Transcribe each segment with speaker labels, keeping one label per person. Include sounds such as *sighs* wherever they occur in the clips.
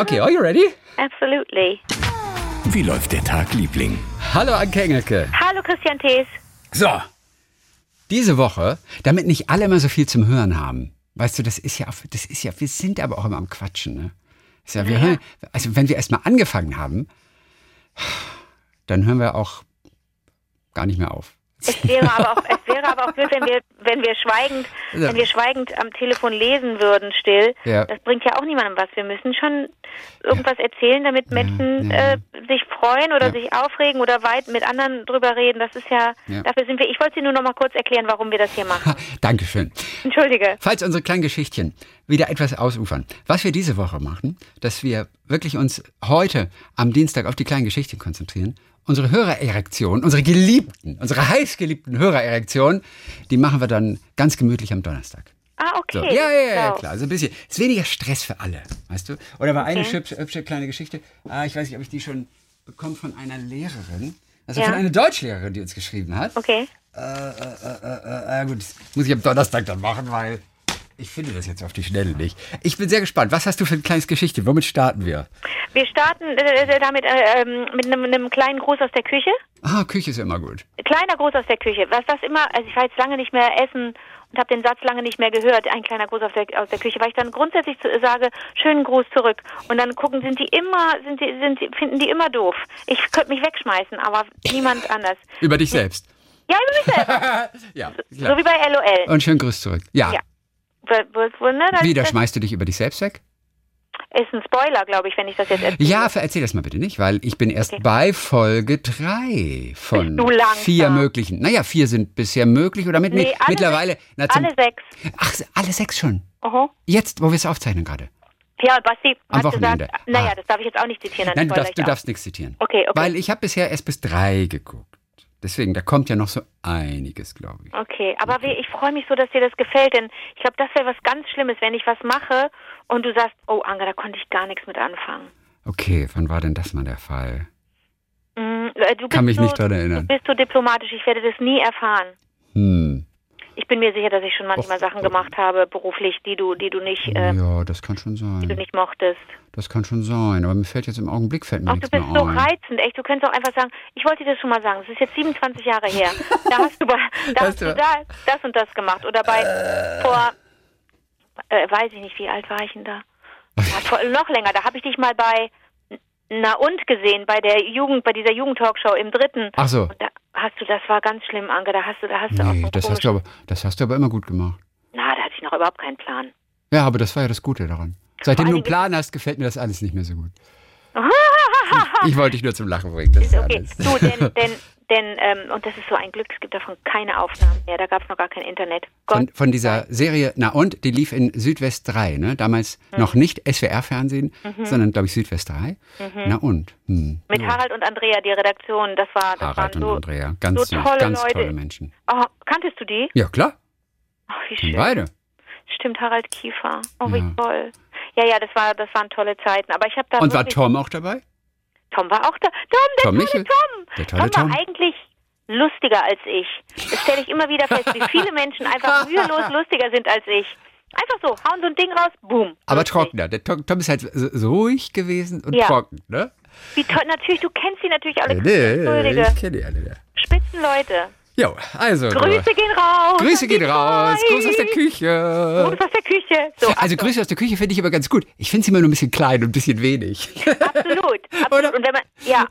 Speaker 1: Okay, are you ready?
Speaker 2: Absolutely.
Speaker 3: Wie läuft der Tag, Liebling?
Speaker 1: Hallo Anke Engelke.
Speaker 2: Hallo Christian Thees.
Speaker 1: So, diese Woche, damit nicht alle immer so viel zum Hören haben, weißt du, das ist ja, das ist ja, wir sind aber auch immer am Quatschen, ne? Ist ja, wir hören, also wenn wir erstmal angefangen haben, dann hören wir auch gar nicht mehr auf.
Speaker 2: Es wäre aber auch, es wäre aber auch blöd, wenn wir, wenn wir schweigend,
Speaker 1: Ja.
Speaker 2: wenn wir schweigend am Telefon lesen würden, still.
Speaker 1: Ja.
Speaker 2: Das bringt ja auch niemandem was. Wir müssen schon irgendwas erzählen, damit Menschen
Speaker 1: ja.
Speaker 2: Äh, sich freuen oder
Speaker 1: Ja.
Speaker 2: sich aufregen oder weit mit anderen drüber reden. Das ist ja,
Speaker 1: Ja.
Speaker 2: dafür sind wir. Ich wollte Sie nur noch mal kurz erklären, warum wir das hier machen.
Speaker 1: Ha, Dankeschön.
Speaker 2: Entschuldige.
Speaker 1: Falls unsere kleinen Geschichtchen wieder etwas ausufern, was wir diese Woche machen, dass wir wirklich uns heute am Dienstag auf die kleinen Geschichtchen konzentrieren. Unsere Hörererektion, unsere geliebten, unsere heißgeliebten Hörererektion, die machen wir dann ganz gemütlich am Donnerstag.
Speaker 2: Ah, okay.
Speaker 1: So. Ja, ja, ja, klar. So ein bisschen. Ist weniger Stress für alle, weißt du? Oder war eine
Speaker 2: Okay.
Speaker 1: hübsche, hübsche kleine Geschichte. Ah, ich weiß nicht, ob ich die schon bekommen von einer Lehrerin. Also
Speaker 2: Ja.
Speaker 1: von einer Deutschlehrerin, die uns geschrieben hat.
Speaker 2: Okay.
Speaker 1: Äh, äh, äh, gut, das muss ich am Donnerstag dann machen, weil ich finde das jetzt auf die Schnelle nicht. Ich bin sehr gespannt. Was hast du für ein kleines Geschichte? Womit starten wir?
Speaker 2: Wir starten äh, damit äh, ähm, mit einem, einem kleinen Gruß aus der Küche.
Speaker 1: Ah, Küche ist immer gut.
Speaker 2: Kleiner Gruß aus der Küche. Was das immer, also ich war jetzt lange nicht mehr essen und habe den Satz lange nicht mehr gehört, ein kleiner Gruß aus der, aus der Küche, weil ich dann grundsätzlich zu, sage, schönen Gruß zurück. Und dann gucken, sind die immer, sind die, sind die, finden die immer doof. Ich könnte mich wegschmeißen, aber niemand *laughs* anders.
Speaker 1: Über dich selbst.
Speaker 2: Ja, über mich selber. *laughs*
Speaker 1: ja,
Speaker 2: so
Speaker 1: klar.
Speaker 2: wie bei LOL.
Speaker 1: Und schönen Grüß zurück. Ja.
Speaker 2: Ja.
Speaker 1: Wieder
Speaker 2: das
Speaker 1: schmeißt du dich über dich selbst weg?
Speaker 2: ist ein Spoiler, glaube ich, wenn ich das jetzt erzähle.
Speaker 1: Ja, erzähl das mal bitte nicht, weil ich bin erst
Speaker 2: Okay.
Speaker 1: bei Folge drei von vier möglichen. Naja, vier sind bisher möglich oder mit
Speaker 2: Nee, alle
Speaker 1: mittlerweile.
Speaker 2: Sechs,
Speaker 1: na, zum,
Speaker 2: alle sechs.
Speaker 1: ach, alle sechs schon.
Speaker 2: Oho.
Speaker 1: Jetzt, wo wir es aufzeichnen gerade.
Speaker 2: Ja, Basti
Speaker 1: Am
Speaker 2: hat
Speaker 1: Wochenende.
Speaker 2: gesagt, naja,
Speaker 1: Ah.
Speaker 2: das darf ich jetzt auch nicht zitieren.
Speaker 1: Nein, du darfst, du darfst nichts zitieren.
Speaker 2: Okay, okay.
Speaker 1: Weil ich habe bisher erst bis drei geguckt. Deswegen, da kommt ja noch so einiges, glaube ich.
Speaker 2: Okay, aber wie, ich freue mich so, dass dir das gefällt, denn ich glaube, das wäre was ganz Schlimmes, wenn ich was mache und du sagst, oh Anga, da konnte ich gar nichts mit anfangen.
Speaker 1: Okay, wann war denn das mal der Fall?
Speaker 2: Mm, äh,
Speaker 1: Kann mich
Speaker 2: so,
Speaker 1: nicht dran erinnern.
Speaker 2: Du bist so diplomatisch, ich werde das nie erfahren.
Speaker 1: Hm,
Speaker 2: Ich bin mir sicher, dass ich schon manchmal Sachen gemacht habe, beruflich, die du, die du nicht, äh,
Speaker 1: ja, das kann schon
Speaker 2: die du
Speaker 1: sein.
Speaker 2: nicht mochtest.
Speaker 1: Das kann schon sein, aber mir fällt jetzt im Augenblick fällt mir
Speaker 2: Ach, du
Speaker 1: nichts
Speaker 2: bist
Speaker 1: mehr
Speaker 2: so
Speaker 1: ein.
Speaker 2: reizend, echt. Du könntest auch einfach sagen, ich wollte dir das schon mal sagen, das ist jetzt 27 Jahre her. *laughs* Da hast du, da
Speaker 1: Hast du-
Speaker 2: du da, das und das gemacht. Oder bei, vor, äh, weiß ich nicht, wie alt war ich denn da? *laughs* Ja, vor, noch länger, da habe ich dich mal bei Na und gesehen, bei der Jugend, bei dieser Jugendtalkshow im dritten.
Speaker 1: Ach so.
Speaker 2: Und da hast du, das war ganz schlimm, Anke, da hast du, da hast du auch so
Speaker 1: Nee, das hast, du aber, das hast du aber immer gut gemacht.
Speaker 2: Na, da hatte ich noch überhaupt keinen Plan.
Speaker 1: Ja, aber das war ja das Gute daran. Seitdem du einen Plan hast, gefällt mir das alles nicht mehr so gut. *laughs* Ich wollte dich nur zum Lachen bringen. Das ist
Speaker 2: Okay,
Speaker 1: alles.
Speaker 2: du, denn, denn, denn, ähm, und das ist so ein Glück, es gibt davon keine Aufnahmen mehr, da gab es noch gar kein Internet.
Speaker 1: Von,
Speaker 2: Gott
Speaker 1: von dieser Serie, na und, die lief in Südwest 3, ne? Damals
Speaker 2: Mhm.
Speaker 1: noch nicht SWR-Fernsehen, sondern, glaube ich, Südwest 3. Na und? Hm.
Speaker 2: Mit
Speaker 1: Ja.
Speaker 2: Harald und Andrea, die Redaktion, das war, das
Speaker 1: Harald
Speaker 2: waren
Speaker 1: und
Speaker 2: so,
Speaker 1: Andrea. Ganz
Speaker 2: so tolle
Speaker 1: ganz tolle Menschen.
Speaker 2: Oh, kanntest du die?
Speaker 1: Ja, klar.
Speaker 2: Ach, wie
Speaker 1: Und
Speaker 2: schön.
Speaker 1: beide.
Speaker 2: Stimmt, Harald Kiefer. Oh, wie
Speaker 1: Ja.
Speaker 2: toll. Ja, ja, das war, das waren tolle Zeiten. Aber ich habe da
Speaker 1: Und war Tom auch dabei?
Speaker 2: Tom war auch da. Tom, der
Speaker 1: Tom
Speaker 2: tolle? Tom.
Speaker 1: Der tolle
Speaker 2: Tom
Speaker 1: Tom.
Speaker 2: war eigentlich lustiger als ich. Das stelle ich immer wieder fest, wie viele *laughs* Menschen einfach mühelos lustiger sind als ich. Einfach so, hauen so ein Ding raus, boom.
Speaker 1: Aber
Speaker 2: lustig.
Speaker 1: trockener. Der Tom, Tom ist halt so, so ruhig gewesen und
Speaker 2: Ja.
Speaker 1: trocken, ne?
Speaker 2: Wie toll, natürlich, du kennst sie natürlich alle.
Speaker 1: Nee,
Speaker 2: Entschuldige.
Speaker 1: ich kenne die alle.
Speaker 2: Spitzenleute.
Speaker 1: Jo, also.
Speaker 2: Grüße gehen raus.
Speaker 1: Grüße gehen raus. Gruß aus der Küche.
Speaker 2: Gruß aus der Küche. So,
Speaker 1: Also
Speaker 2: Achtung.
Speaker 1: Grüße aus der Küche finde ich aber ganz gut. Ich finde sie immer nur ein bisschen klein und ein bisschen wenig.
Speaker 2: Absolut, *laughs* absolut.
Speaker 1: Oder?
Speaker 2: Und wenn man, ja,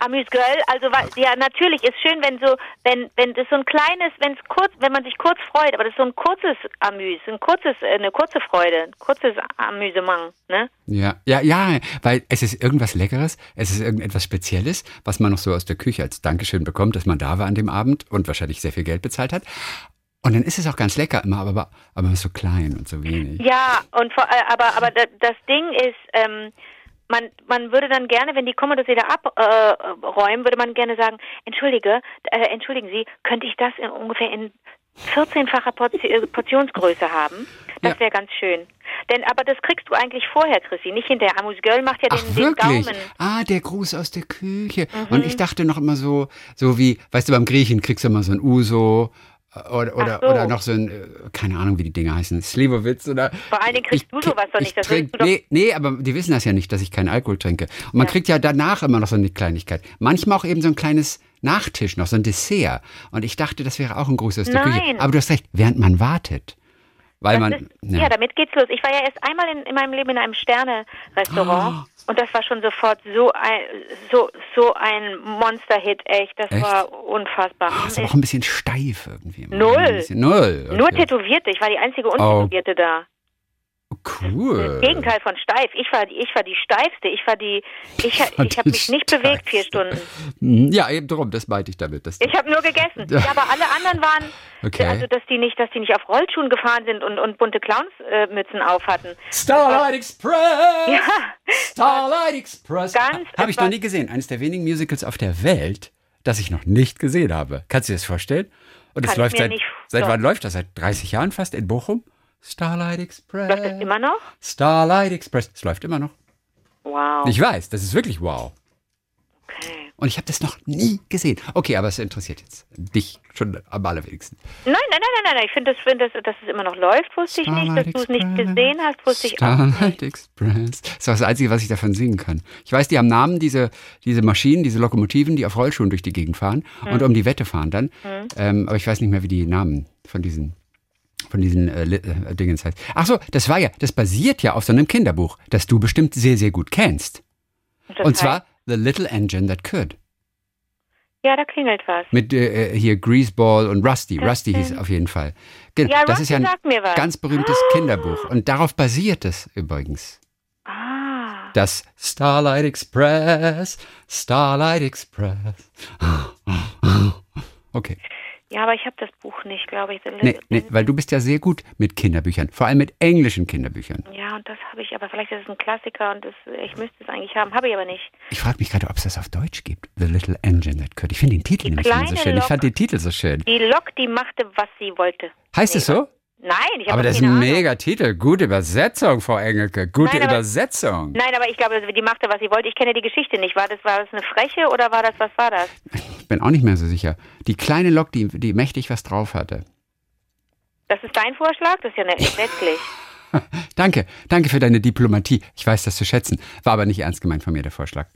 Speaker 2: Amüsgöl, also wa- ja, natürlich ist schön, wenn so, wenn, wenn das so ein kleines, wenn es kurz, wenn man sich kurz freut, aber das ist so ein kurzes Amüs, ein kurzes, äh, eine kurze Freude, ein kurzes Amüsement, ne?
Speaker 1: Ja, ja, ja, weil es ist irgendwas Leckeres, es ist irgendetwas Spezielles, was man noch so aus der Küche als Dankeschön bekommt, dass man da war an dem Abend und wahrscheinlich sehr viel Geld bezahlt hat. Und dann ist es auch ganz lecker immer, aber, aber so klein und so wenig.
Speaker 2: Ja, und vor, äh, aber aber da, das Ding ist, ähm, man man würde dann gerne, wenn die das wieder abräumen, würde man gerne sagen, entschuldige, äh, entschuldigen Sie, könnte ich das in, ungefähr in 14-facher Porti äh, Portionsgröße haben? Das
Speaker 1: Ja.
Speaker 2: wäre ganz schön. Denn aber das kriegst du eigentlich vorher, Chrissy, nicht hinterher. Amus Girl macht ja
Speaker 1: Ach
Speaker 2: den, den
Speaker 1: wirklich?
Speaker 2: Gaumen.
Speaker 1: Ah, der Gruß aus der Küche. Und ich dachte noch immer so, so wie, weißt du, beim Griechen kriegst du immer so ein Uso, Oder, oder,
Speaker 2: Ach so.
Speaker 1: oder noch so ein, äh, keine Ahnung, wie die Dinge heißen, Slivovitz oder.
Speaker 2: Vor allen Dingen kriegst
Speaker 1: Ich
Speaker 2: du sowas doch
Speaker 1: ich
Speaker 2: nicht. Das
Speaker 1: trink,
Speaker 2: du doch-
Speaker 1: nee, nee, aber die wissen das ja nicht, dass ich keinen Alkohol trinke. Und man kriegt ja danach immer noch so eine Kleinigkeit. Manchmal auch eben so ein kleines Nachtisch, noch so ein Dessert. Und ich dachte, das wäre auch ein Gruß aus der Küche. Aber du hast recht, während man wartet. Weil
Speaker 2: Das
Speaker 1: man.
Speaker 2: ist, ja. damit geht's los. Ich war ja erst einmal in, in meinem Leben in einem Sterne-Restaurant
Speaker 1: Ah.
Speaker 2: Und das war schon sofort so ein, so, so ein Monster-Hit, echt. Das
Speaker 1: Echt?
Speaker 2: war unfassbar.
Speaker 1: Ah, ist aber auch ein bisschen steif irgendwie.
Speaker 2: Null.
Speaker 1: Bisschen, null.
Speaker 2: Nur
Speaker 1: okay.
Speaker 2: Tätowierte. Ich war die einzige Untätowierte da.
Speaker 1: Cool.
Speaker 2: Das Gegenteil von steif. Ich war, die- ich war die steifste. Ich war die, ich, *laughs* ich habe mich nicht bewegt vier. Stunden.
Speaker 1: Hm, Ja, eben drum, das meinte ich damit. Dass
Speaker 2: Ich habe nur gegessen. Ja, aber alle anderen waren,
Speaker 1: Okay.
Speaker 2: also dass die nicht, dass die nicht auf Rollschuhen gefahren sind und, und bunte Clownsmützen auf hatten.
Speaker 1: Starlight Express!
Speaker 2: Ja.
Speaker 1: Starlight Express!
Speaker 2: Ganz
Speaker 1: Habe ich noch nie gesehen. Eines der wenigen Musicals auf der Welt, das ich noch nicht gesehen habe. Kannst du dir das vorstellen? Und es läuft seit, seit wann läuft das? Seit 30 Jahren fast in Bochum? Starlight Express.
Speaker 2: Läuft das immer noch?
Speaker 1: Starlight Express. Es läuft immer noch.
Speaker 2: Wow.
Speaker 1: Ich weiß, das ist wirklich wow.
Speaker 2: Okay.
Speaker 1: Und ich habe das noch nie gesehen. Okay, aber es interessiert jetzt dich schon am allerwenigsten.
Speaker 2: Nein, nein, nein, nein, nein. Ich finde, das, find das, dass es immer noch läuft, wusste ich nicht. Dass du es nicht gesehen hast, wusste ich auch
Speaker 1: Starlight Express. Das ist das Einzige, was ich davon singen kann. Ich weiß, die haben Namen, diese, diese Maschinen, diese Lokomotiven, die auf Rollschuhen durch die Gegend fahren und
Speaker 2: Hm.
Speaker 1: um die Wette fahren dann. Ähm, aber ich weiß nicht mehr, wie die Namen von diesen von diesen äh, äh, Dingens heißt. Ach so, das war ja, das basiert ja auf so einem Kinderbuch, das du bestimmt sehr, sehr gut kennst.
Speaker 2: Das
Speaker 1: und
Speaker 2: heißt-
Speaker 1: zwar The Little Engine That Could.
Speaker 2: Ja, da klingelt was.
Speaker 1: Mit äh, hier Greaseball und Rusty. Rusty hieß auf jeden Fall. Genau,
Speaker 2: Ja,
Speaker 1: das
Speaker 2: Rusty
Speaker 1: ist ja ein ganz berühmtes Kinderbuch. Und darauf basiert es übrigens.
Speaker 2: Ah.
Speaker 1: Das Starlight Express, Starlight Express. *gasps* Okay.
Speaker 2: Ja, aber ich habe das Buch nicht, glaube ich.
Speaker 1: Nee, nee, weil du bist ja sehr gut mit Kinderbüchern, vor allem mit englischen Kinderbüchern.
Speaker 2: Ja, und das habe ich, aber vielleicht ist es ein Klassiker und das, ich müsste es eigentlich haben, habe ich aber nicht.
Speaker 1: Ich frage mich gerade, ob es das auf Deutsch gibt. The Little Engine That Could. Ich finde den Titel
Speaker 2: Die
Speaker 1: nämlich immer so schön. Ich
Speaker 2: Lok.
Speaker 1: fand den Titel so schön.
Speaker 2: Die Lok, die machte, was sie wollte.
Speaker 1: Heißt es so?
Speaker 2: Nein, ich habe
Speaker 1: Aber das ist ein
Speaker 2: Ahnung.
Speaker 1: mega Titel. Gute Übersetzung, Frau Engelke. Gute
Speaker 2: Nein, aber-
Speaker 1: Übersetzung.
Speaker 2: Nein, aber ich glaube, die machte, was sie wollte. Ich kenne die Geschichte nicht. War das, war das eine Freche oder war das, was war das?
Speaker 1: Ich bin auch nicht mehr so sicher. Die kleine Lok, die, die mächtig was drauf hatte.
Speaker 2: Das ist dein Vorschlag? Das ist ja letztlich. *laughs*
Speaker 1: Danke, danke für deine Diplomatie. Ich weiß das zu schätzen. War aber nicht ernst gemeint von mir, der Vorschlag.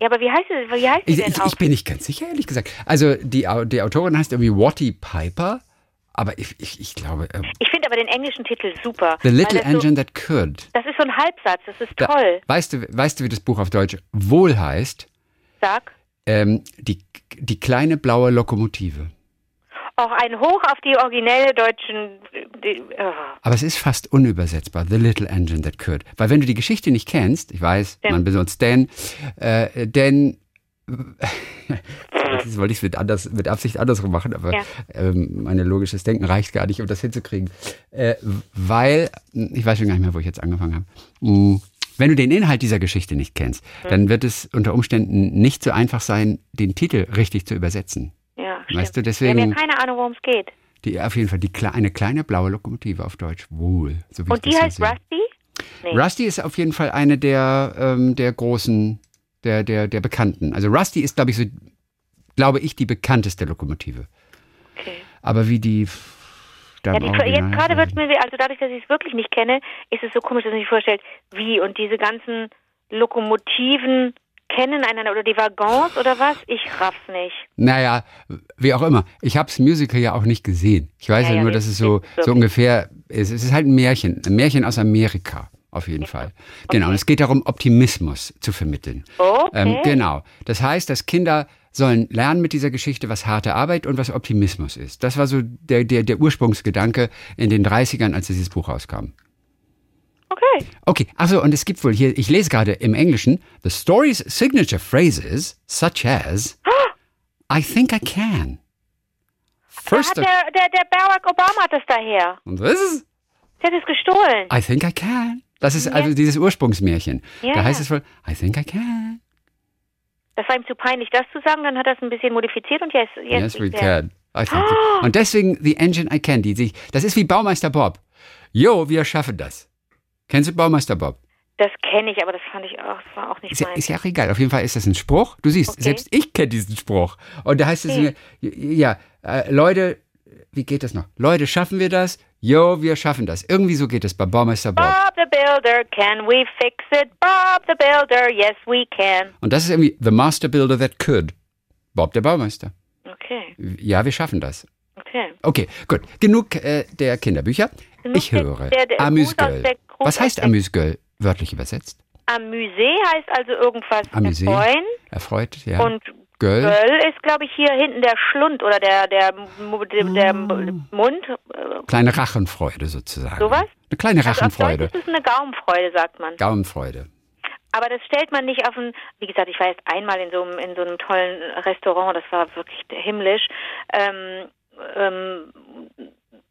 Speaker 2: Ja, aber wie heißt sie, wie heißt sie
Speaker 1: Ich,
Speaker 2: denn
Speaker 1: ich,
Speaker 2: auch?
Speaker 1: ich bin nicht ganz sicher, ehrlich gesagt. Also die, die Autorin heißt irgendwie Watty Piper, aber ich, ich, ich glaube, äh,
Speaker 2: Ich finde aber den englischen Titel super.
Speaker 1: The Little
Speaker 2: das so,
Speaker 1: Engine That Could.
Speaker 2: Das ist so ein Halbsatz, das ist
Speaker 1: Da-
Speaker 2: toll.
Speaker 1: Weißt du, weißt du, wie das Buch auf Deutsch wohl heißt?
Speaker 2: Sag.
Speaker 1: Ähm, die, die kleine blaue Lokomotive.
Speaker 2: Auch ein Hoch auf die originelle deutschen. Die, oh.
Speaker 1: Aber es ist fast unübersetzbar. The Little Engine That Could. Weil wenn du die Geschichte nicht kennst, ich weiß,
Speaker 2: Stimmt.
Speaker 1: man besonders Dan, äh, denn das wollte ich mit, anders, mit Absicht andersrum machen, aber
Speaker 2: Ja.
Speaker 1: ähm, mein logisches Denken reicht gar nicht, um das hinzukriegen. Äh, weil, ich weiß schon gar nicht mehr, wo ich jetzt angefangen habe. Mm, Wenn du den Inhalt dieser Geschichte nicht kennst,
Speaker 2: Hm.
Speaker 1: dann wird es unter Umständen nicht so einfach sein, den Titel richtig zu übersetzen.
Speaker 2: Ja,
Speaker 1: Weißt
Speaker 2: stimmt.
Speaker 1: du, deswegen-
Speaker 2: Wir haben ja keine Ahnung, worum es geht.
Speaker 1: Die, auf jeden Fall die, eine kleine blaue Lokomotive auf Deutsch. Wohl. So
Speaker 2: Und die heißt
Speaker 1: sehe.
Speaker 2: Rusty? Nee.
Speaker 1: Rusty ist auf jeden Fall eine der, ähm, der großen, der, der, der Bekannten. Also Rusty ist, glaube ich, so, glaube ich, die bekannteste Lokomotive.
Speaker 2: Okay.
Speaker 1: Aber wie die
Speaker 2: Ja, die, jetzt gerade wird mir, also dadurch, dass ich es wirklich nicht kenne, ist es so komisch, dass man sich vorstellt, wie und diese ganzen Lokomotiven kennen einander oder die Waggons oder was? Ich raff's nicht.
Speaker 1: Naja, wie auch immer. Ich habe das Musical ja auch nicht gesehen. Ich weiß
Speaker 2: Ja,
Speaker 1: ja,
Speaker 2: ja,
Speaker 1: nur, dass es so, so ungefähr ist. Es ist halt ein Märchen. Ein Märchen aus Amerika. Auf jeden Fall. Genau. Und es geht darum, Optimismus zu vermitteln.
Speaker 2: Okay.
Speaker 1: Ähm, genau. Das heißt, dass Kinder sollen lernen mit dieser Geschichte, was harte Arbeit und was Optimismus ist. Das war so der, der, der Ursprungsgedanke in den 30ern, als dieses Buch rauskam.
Speaker 2: Okay.
Speaker 1: Okay, also und es gibt wohl hier, ich lese gerade im Englischen, the story's signature phrases, such as I think I can.
Speaker 2: Da
Speaker 1: First,
Speaker 2: hat der, der, der Barack Obama hat das daher.
Speaker 1: und das ist
Speaker 2: Der hat es gestohlen.
Speaker 1: I think I can. Das ist also dieses Ursprungsmärchen.
Speaker 2: Ja.
Speaker 1: Da heißt es wohl, I think I can.
Speaker 2: Das war ihm zu peinlich, das zu sagen, dann hat er es ein bisschen modifiziert und jetzt, jetzt
Speaker 1: Yes, we
Speaker 2: ist
Speaker 1: can. Think Und deswegen The Engine I Can. Die sich, das ist wie Baumeister Bob. Jo, wir schaffen das. Kennst du Baumeister Bob?
Speaker 2: Das kenne ich, aber das fand ich auch, das war auch nicht
Speaker 1: Ist
Speaker 2: meins.
Speaker 1: ist ja auch egal. Auf jeden Fall ist das ein Spruch. Du siehst,
Speaker 2: Okay.
Speaker 1: selbst ich kenne diesen Spruch. Und da heißt es
Speaker 2: Okay.
Speaker 1: mir, ja, äh, Leute, wie geht das noch? Leute, schaffen wir das? Jo, wir schaffen das. Irgendwie so geht es bei Baumeister Bob.
Speaker 2: Bob the Builder, can we fix it? Bob the Builder, yes we can.
Speaker 1: Und das ist irgendwie The Master Builder That Could. Bob der Baumeister.
Speaker 2: Okay,
Speaker 1: Ja, wir schaffen das.
Speaker 2: okay.
Speaker 1: Okay, gut. Genug äh, der Kinderbücher.
Speaker 2: Genug
Speaker 1: Ich höre.
Speaker 2: der- der
Speaker 1: Was heißt Amüsgirl wörtlich übersetzt?
Speaker 2: Amüsee heißt also irgendwas
Speaker 1: Amüsee.
Speaker 2: erfreuen.
Speaker 1: Erfreut, ja.
Speaker 2: Und
Speaker 1: Göll.
Speaker 2: Göll ist, glaube ich, hier hinten der Schlund oder der, der, der, der
Speaker 1: Ah.
Speaker 2: Mund.
Speaker 1: Kleine Rachenfreude sozusagen.
Speaker 2: Sowas?
Speaker 1: Eine kleine
Speaker 2: also auf Deutsch
Speaker 1: Rachenfreude.
Speaker 2: ist es eine Gaumenfreude, sagt man.
Speaker 1: Gaumenfreude.
Speaker 2: Aber das stellt man nicht auf ein, wie gesagt, ich war jetzt einmal in so einem, in so einem tollen Restaurant, das war wirklich himmlisch. Ähm, ähm,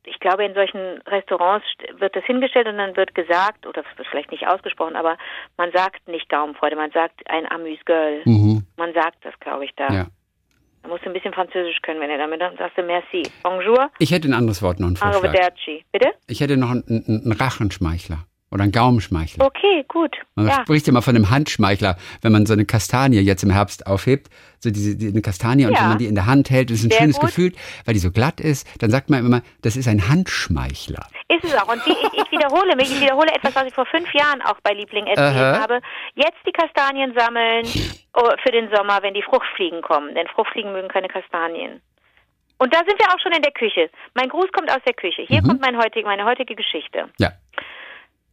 Speaker 2: ich glaube, in solchen Restaurants st- wird das hingestellt und dann wird gesagt, oder wird vielleicht nicht ausgesprochen, aber man sagt nicht Gaumenfreude, man sagt ein Amuse-Gueule.
Speaker 1: Mhm.
Speaker 2: Man sagt das, glaube ich, da.
Speaker 1: Ja.
Speaker 2: Da musst du ein bisschen Französisch können, wenn du damit dann sagst du merci. Bonjour,
Speaker 1: Ich hätte ein anderes Wort noch einen Vorschlag.
Speaker 2: Bitte?
Speaker 1: Ich hätte noch einen, einen Rachenschmeichler oder einen Gaumenschmeichler.
Speaker 2: Okay, gut.
Speaker 1: Man
Speaker 2: Ja.
Speaker 1: spricht mal von einem Handschmeichler, wenn man so eine Kastanie jetzt im Herbst aufhebt, so diese die, eine Kastanie und
Speaker 2: Ja.
Speaker 1: wenn man die in der Hand hält, das ist ein
Speaker 2: Sehr
Speaker 1: schönes
Speaker 2: gut.
Speaker 1: Gefühl, weil die so glatt ist, dann sagt man immer, das ist ein Handschmeichler.
Speaker 2: Ist es auch. Und wie, ich, ich wiederhole mich, ich wiederhole etwas, was ich vor fünf Jahren auch bei Liebling erzählt
Speaker 1: Aha.
Speaker 2: habe. Jetzt die Kastanien sammeln oh, für den Sommer, wenn die Fruchtfliegen kommen. Denn Fruchtfliegen mögen keine Kastanien. Und da sind wir auch schon in der Küche. Mein Gruß kommt aus der Küche. Hier
Speaker 1: Mhm.
Speaker 2: kommt mein heutig, meine heutige Geschichte.
Speaker 1: Ja.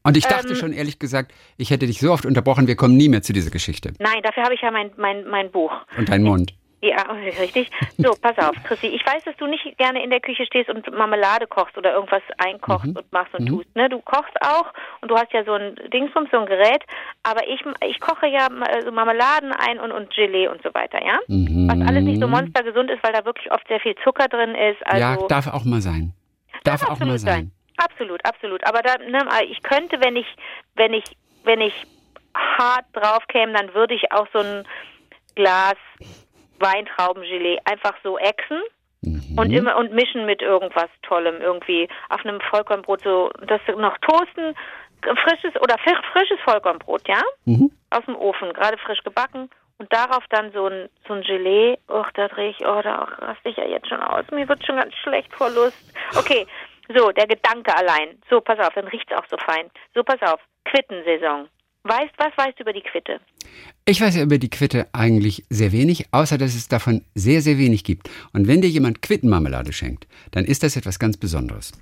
Speaker 1: Und ich dachte
Speaker 2: Ähm,
Speaker 1: schon ehrlich gesagt, ich hätte dich so oft unterbrochen, wir kommen nie mehr zu dieser Geschichte.
Speaker 2: Nein, dafür habe ich ja mein, mein, mein Buch.
Speaker 1: Und dein Mund.
Speaker 2: Ja, richtig. So, pass auf, Chrissy. Ich weiß, dass du nicht gerne in der Küche stehst und Marmelade kochst oder irgendwas einkochst
Speaker 1: Mhm.
Speaker 2: und machst und tust. Ne? Du kochst auch und du hast ja so ein Dingsbums, so ein Gerät. Aber ich, ich koche ja so Marmeladen ein und, und Gelee und so weiter, ja?
Speaker 1: Mhm.
Speaker 2: Was alles nicht so monstergesund ist, weil da wirklich oft sehr viel Zucker drin ist. Also
Speaker 1: ja, darf auch mal sein. Darf auch mal
Speaker 2: absolut
Speaker 1: sein.
Speaker 2: Absolut, absolut. Aber da, ne, ich könnte, wenn ich, wenn ich, wenn ich hart drauf käme, dann würde ich auch so ein Glas Weintraubengelee einfach so ächzen
Speaker 1: Mhm.
Speaker 2: und immer und mischen mit irgendwas Tollem irgendwie auf einem Vollkornbrot so das noch toasten frisches oder frisch- frisches Vollkornbrot, ja?
Speaker 1: Mhm.
Speaker 2: Aus dem Ofen, gerade frisch gebacken und darauf dann so ein so ein Gelee. Och, da drehe ich, oh, da raste ich ja jetzt schon aus. Mir wird schon ganz schlecht vor Lust. Okay, so, der Gedanke allein. So, pass auf, dann riecht's auch so fein. So, pass auf, Quittensaison. Weißt, was weißt du über die Quitte?
Speaker 1: Ich weiß ja über die Quitte eigentlich sehr wenig, außer dass es davon sehr, sehr wenig gibt. Und wenn dir jemand Quittenmarmelade schenkt, dann ist das etwas ganz Besonderes.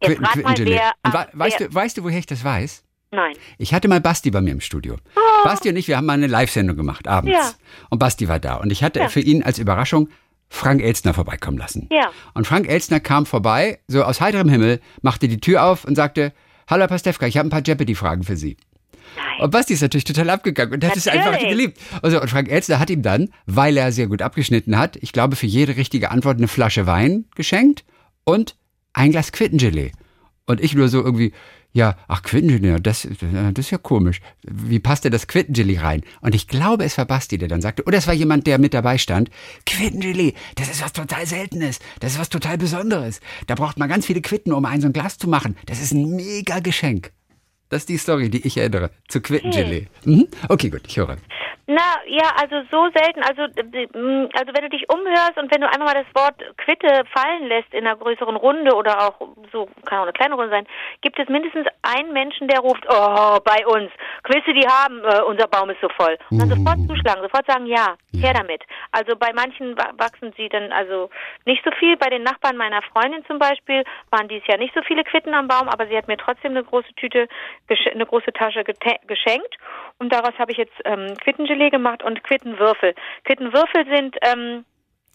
Speaker 2: Jetzt rat mal, wer,
Speaker 1: Und wa weißt,
Speaker 2: wer,
Speaker 1: du, weißt du, woher ich das weiß?
Speaker 2: Nein.
Speaker 1: Ich hatte mal Basti bei mir im Studio. Basti und ich, wir haben mal eine Live-Sendung gemacht, abends.
Speaker 2: Ja.
Speaker 1: Und Basti war da. Und ich hatte
Speaker 2: Ja.
Speaker 1: für ihn als Überraschung Frank Elstner vorbeikommen lassen.
Speaker 2: Ja.
Speaker 1: Und Frank Elstner kam vorbei, so aus heiterem Himmel, machte die Tür auf und sagte, Hallo Herr Pastewka, ich habe ein paar Jeopardy-Fragen für Sie.
Speaker 2: Nein.
Speaker 1: Und Basti ist natürlich total abgegangen und hat es
Speaker 2: Natürlich.
Speaker 1: einfach geliebt. Also, und Frank Elstner hat ihm dann, weil er sehr gut abgeschnitten hat, ich glaube, für jede richtige Antwort eine Flasche Wein geschenkt und ein Glas Quittengelee. Und ich nur so irgendwie, ja, ach, Quittengelee, das, das ist ja komisch. Wie passt denn das Quittengelee rein? Und ich glaube, es war Basti, der dann sagte, oder es war jemand, der mit dabei stand, Quittengelee, das ist was total Seltenes, das ist was total Besonderes. Da braucht man ganz viele Quitten, um ein so ein Glas zu machen. Das ist ein mega Geschenk. Das ist die Story, die ich erinnere. Zu Quittengelee. Mhm. Okay, gut, ich höre.
Speaker 2: Na, ja, also so selten, also, äh, mh, also wenn du dich umhörst und wenn du einfach mal das Wort Quitte fallen lässt in einer größeren Runde oder auch so, kann auch eine kleine Runde sein, gibt es mindestens einen Menschen, der ruft, oh, bei uns, Quisse, die haben, äh, unser Baum ist so voll. Und dann sofort zuschlagen, sofort sagen, ja, her damit. Also bei manchen wa- wachsen sie dann also nicht so viel. Bei den Nachbarn meiner Freundin zum Beispiel waren dies Jahr nicht so viele Quitten am Baum, aber sie hat mir trotzdem eine große Tüte, eine große Tasche geschenkt. Und daraus habe ich jetzt ähm, Quittengelee gemacht und Quittenwürfel. Quittenwürfel sind ähm,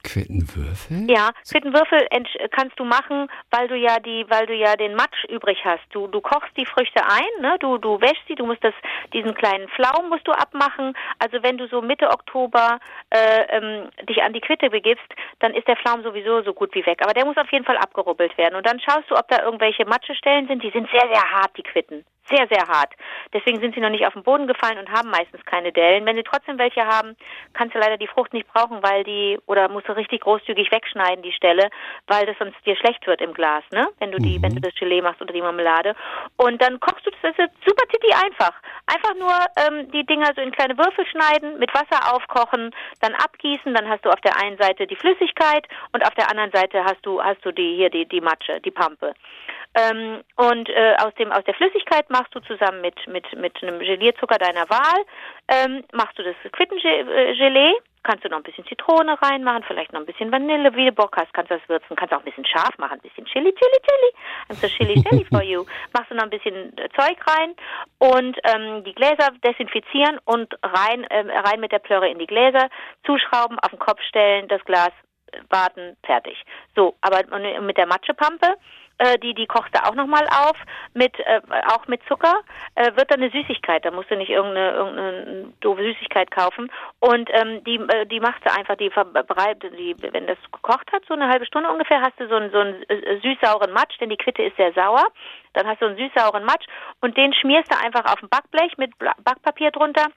Speaker 1: Quittenwürfel?
Speaker 2: ja, Quittenwürfel kannst du machen, weil du ja die, weil du ja den Matsch übrig hast. Du, du kochst die Früchte ein, ne? Du, du wäschst sie, du musst das, diesen kleinen Pflaum musst du abmachen. Also wenn du so Mitte Oktober äh, ähm, dich an die Quitte begibst, dann ist der Pflaum sowieso so gut wie weg. Aber der muss auf jeden Fall abgerubbelt werden. Und dann schaust du, ob da irgendwelche Matschestellen sind. Die sind sehr, sehr hart, die Quitten. Sehr, sehr hart. Deswegen sind sie noch nicht auf den Boden gefallen und haben meistens keine Dellen. Wenn sie trotzdem welche haben, kannst du leider die Frucht nicht brauchen, weil die, oder musst du richtig großzügig wegschneiden, die Stelle, weil das sonst dir schlecht wird im Glas, ne? Wenn du die, mhm. wenn du das Gelee machst oder die Marmelade. Und dann kochst du das, das ist super titi einfach. Einfach nur ähm, die Dinger so in kleine Würfel schneiden, mit Wasser aufkochen, dann abgießen, dann hast du auf der einen Seite die Flüssigkeit und auf der anderen Seite hast du, hast du die, hier die, die Matsche, die Pampe. Ähm, und äh, aus dem aus der Flüssigkeit machst du zusammen mit mit mit einem Gelierzucker deiner Wahl ähm, machst du das Quittengelee. Kannst du noch ein bisschen Zitrone reinmachen, vielleicht noch ein bisschen Vanille, wie du Bock hast, kannst du das würzen. Kannst auch ein bisschen scharf machen, ein bisschen Chili, Chili, Chili. I'm so Chili, Chili for you. *laughs* Machst du noch ein bisschen äh, Zeug rein und ähm, die Gläser desinfizieren und rein ähm, rein mit der Plörre in die Gläser, zuschrauben, auf den Kopf stellen, das Glas äh, warten, fertig. So, aber mit der Matschepampe äh, die, die kochst du auch nochmal auf, mit, äh, auch mit Zucker, äh, wird dann eine Süßigkeit, da musst du nicht irgendeine, irgendeine doofe Süßigkeit kaufen. Und ähm, die, äh, die machst du einfach, die verbreitet, die, wenn das gekocht hat, so eine halbe Stunde ungefähr, hast du so einen, so einen äh, süß-sauren Matsch, denn die Quitte ist sehr sauer, dann hast du einen süß-sauren Matsch und den schmierst du einfach auf ein Backblech mit Backpapier drunter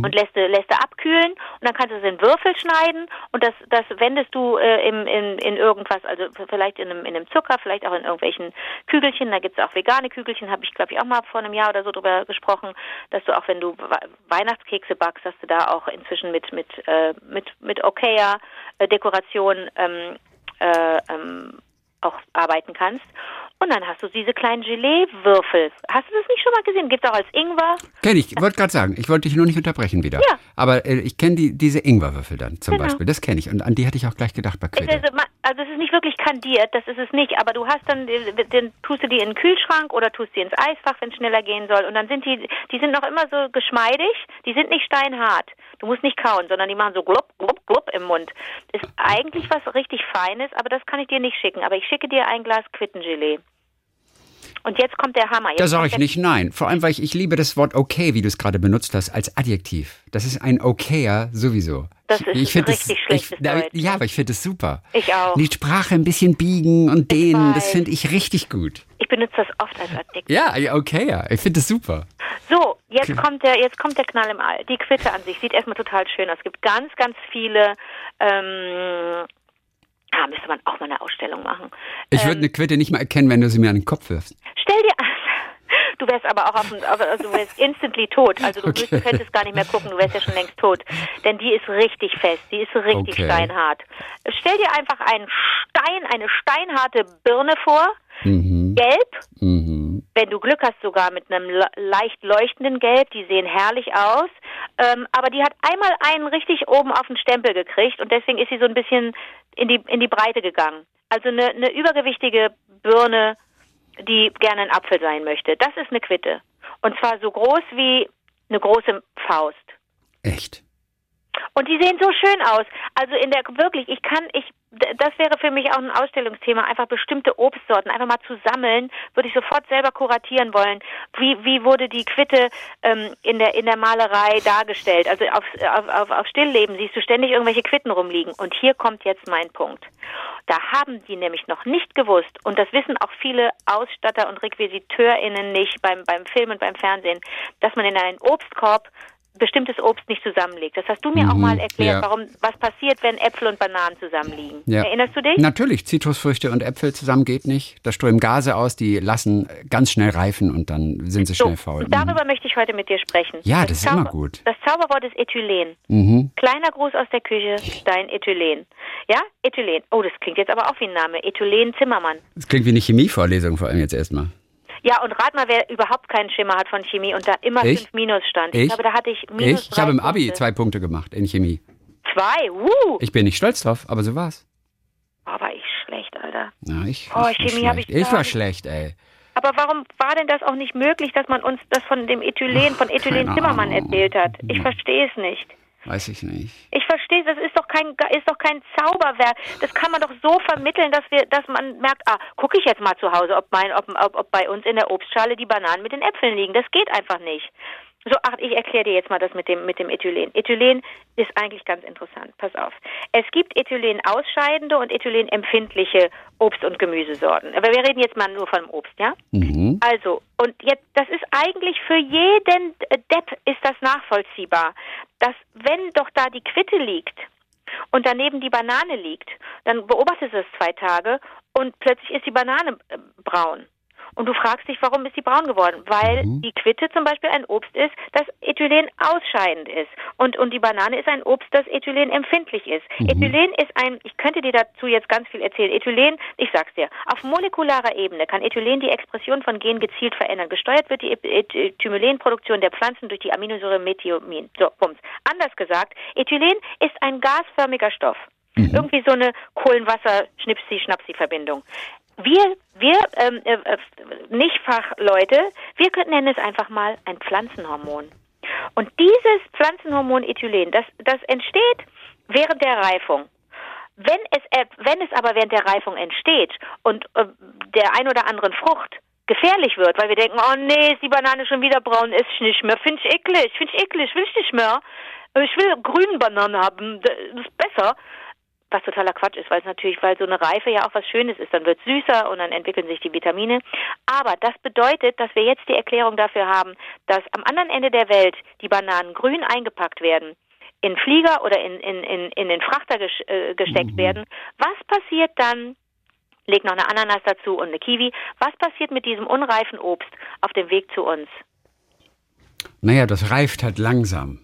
Speaker 2: mhm. und lässt, lässt du abkühlen und dann kannst du es in Würfel schneiden und das, das wendest du äh, im, in, in irgendwas, also vielleicht in einem, in einem Zucker, vielleicht auch in irgendwelchen Kügelchen, da gibt es auch vegane Kügelchen, habe ich glaube ich auch mal vor einem Jahr oder so drüber gesprochen, dass du auch wenn du Weihnachtskekse backst, dass du da auch inzwischen mit mit äh, mit mit okayer äh, Dekoration ähm, äh, ähm, auch arbeiten kannst. Und dann hast du diese kleinen Gelee-Würfel. Hast du das nicht schon mal gesehen? Gibt es auch als Ingwer?
Speaker 1: Kenn ich. Wollte gerade sagen, ich wollte dich nur nicht unterbrechen wieder. Ja. Aber äh, ich kenne die, diese Ingwerwürfel dann zum genau. Beispiel. Das kenne ich. Und an die hätte ich auch gleich gedacht bei Quitte.
Speaker 2: Also, also es ist nicht wirklich kandiert, das ist es nicht. Aber du hast dann, dann tust du die in den Kühlschrank oder tust die ins Eisfach, wenn es schneller gehen soll. Und dann sind die, die sind noch immer so geschmeidig. Die sind nicht steinhart. Du musst nicht kauen, sondern die machen so glupp, glupp, glupp im Mund. Ist eigentlich was richtig Feines, aber das kann ich dir nicht schicken. Aber ich schicke dir ein Glas Quittengelee. Und jetzt kommt der Hammer. Jetzt
Speaker 1: da sage ich nicht nein. Vor allem, weil ich, ich liebe das Wort okay, wie du es gerade benutzt hast, als Adjektiv. Das ist ein okayer sowieso.
Speaker 2: Das ist ich richtig das, schlechtes
Speaker 1: ich, Deutsch. Ja, aber ich finde es super.
Speaker 2: Ich auch.
Speaker 1: Die Sprache ein bisschen biegen und dehnen, das finde ich richtig gut.
Speaker 2: Ich benutze das oft als Adjektiv.
Speaker 1: Ja, okayer. Ich finde es super.
Speaker 2: So, jetzt kommt der, jetzt kommt der Knall im All. Die Quitte an sich sieht erstmal total schön aus. Es gibt ganz, ganz viele ähm, Ah, müsste man auch mal eine Ausstellung machen.
Speaker 1: Ich würde ähm, eine Quitte nicht mal erkennen, wenn du sie mir an den Kopf wirfst.
Speaker 2: Stell dir Du wärst aber auch auf, auf also du wärst instantly tot. Also du okay. könntest gar nicht mehr gucken, du wärst ja schon längst tot. Denn die ist richtig fest, die ist richtig okay. steinhart. Stell dir einfach einen Stein, eine steinharte Birne vor, mhm. gelb. Mhm. Wenn du Glück hast, sogar mit einem leicht leuchtenden Gelb. Die sehen herrlich aus. Ähm, aber die hat einmal einen richtig oben auf den Stempel gekriegt und deswegen ist sie so ein bisschen in die, in die Breite gegangen. Also eine, eine übergewichtige Birne, die gerne ein Apfel sein möchte. Das ist eine Quitte. Und zwar so groß wie eine große Faust.
Speaker 1: Echt?
Speaker 2: Und die sehen so schön aus. Also in der wirklich, ich kann, ich das wäre für mich auch ein Ausstellungsthema, einfach bestimmte Obstsorten einfach mal zu sammeln, würde ich sofort selber kuratieren wollen. Wie, wie wurde die Quitte ähm, in, der, in der Malerei dargestellt? Also auf, auf, auf, auf Stillleben siehst du ständig irgendwelche Quitten rumliegen. Und hier kommt jetzt mein Punkt. Da haben die nämlich noch nicht gewusst, und das wissen auch viele Ausstatter und RequisiteurInnen nicht beim, beim Film und beim Fernsehen, dass man in einen Obstkorb bestimmtes Obst nicht zusammenlegt. Das hast du mir mhm, auch mal erklärt, ja. warum was passiert, wenn Äpfel und Bananen zusammenliegen. Ja. Erinnerst du dich?
Speaker 1: Natürlich, Zitrusfrüchte und Äpfel zusammen geht nicht. Da strömen Gase aus, die lassen ganz schnell reifen und dann sind sie so, schnell faul.
Speaker 2: Darüber mhm. möchte ich heute mit dir sprechen.
Speaker 1: Ja, das, das ist Zauber, immer gut.
Speaker 2: Das Zauberwort ist Ethylen. Mhm. Kleiner Gruß aus der Küche, dein Ethylen. Ja, Ethylen. Oh, das klingt jetzt aber auch wie ein Name. Ethylen Zimmermann.
Speaker 1: Das klingt wie eine Chemievorlesung vor allem jetzt erstmal.
Speaker 2: Ja, und rat mal, wer überhaupt keinen Schimmer hat von Chemie und da immer ich? fünf Minus stand.
Speaker 1: Ich, ich
Speaker 2: glaube, da hatte ich minus
Speaker 1: Ich, ich habe im Abi Punkte. zwei Punkte gemacht in Chemie.
Speaker 2: Zwei? Uh.
Speaker 1: Ich bin nicht stolz drauf, aber so war's.
Speaker 2: Oh, war ich schlecht, Alter.
Speaker 1: Ja, ich, oh, ich Chemie habe ich Ich war schlecht, ey.
Speaker 2: Aber warum war denn das auch nicht möglich, dass man uns das von dem Ethylen, von Ethylen Zimmermann erzählt hat? Ich verstehe es nicht.
Speaker 1: Weiß ich nicht.
Speaker 2: Ich verstehe, das ist doch kein ist doch kein Zauberwerk. Das kann man doch so vermitteln, dass wir, dass man merkt, ah, gucke ich jetzt mal zu Hause, ob mein, ob, ob, ob bei uns in der Obstschale die Bananen mit den Äpfeln liegen. Das geht einfach nicht. So, ach, ich erkläre dir jetzt mal das mit dem, mit dem Ethylen. Ethylen ist eigentlich ganz interessant. Pass auf. Es gibt Ethylen ausscheidende und Ethylen empfindliche Obst- und Gemüsesorten. Aber wir reden jetzt mal nur vom Obst, ja?
Speaker 1: Mhm.
Speaker 2: Also, und jetzt, das ist eigentlich für jeden Depp ist das nachvollziehbar, dass wenn doch da die Quitte liegt und daneben die Banane liegt, dann beobachtest du es zwei Tage und plötzlich ist die Banane äh, braun. Und du fragst dich, warum ist sie braun geworden? Weil
Speaker 1: Mhm.
Speaker 2: die Quitte zum Beispiel ein Obst ist, das Ethylen ausscheidend ist. Und, und die Banane ist ein Obst, das Ethylen empfindlich ist. Ethylen ist ein, ich könnte dir dazu jetzt ganz viel erzählen. Ethylen, ich sag's dir, auf molekularer Ebene kann Ethylen die Expression von Genen gezielt verändern. Gesteuert wird die Et- Ethylenproduktion der Pflanzen durch die Aminosäure Methiomin. So, Bums. Anders gesagt, Ethylen ist ein gasförmiger Stoff. Irgendwie so eine Kohlenwasser-Schnipsi-Schnapsi-Verbindung. Wir, wir ähm, äh, äh, Nicht-Fachleute, wir könnten nennen es einfach mal ein Pflanzenhormon. Und dieses Pflanzenhormon Ethylen, das, das entsteht während der Reifung. Wenn es, äh, wenn es aber während der Reifung entsteht und äh, der ein oder anderen Frucht gefährlich wird, weil wir denken, oh nee, ist die Banane schon wieder braun, ist ich nicht mehr, finde ich eklig, finde ich eklig, will ich nicht mehr. Ich will grüne Bananen haben, das ist besser was totaler Quatsch ist, weil es natürlich, weil so eine Reife ja auch was Schönes ist, dann wird es süßer und dann entwickeln sich die Vitamine. Aber das bedeutet, dass wir jetzt die Erklärung dafür haben, dass am anderen Ende der Welt die Bananen grün eingepackt werden, in Flieger oder in, in, in, in den Frachter ges äh, gesteckt werden. Was passiert dann? Leg noch eine Ananas dazu und eine Kiwi. Was passiert mit diesem unreifen Obst auf dem Weg zu uns?
Speaker 1: Naja, das reift halt langsam.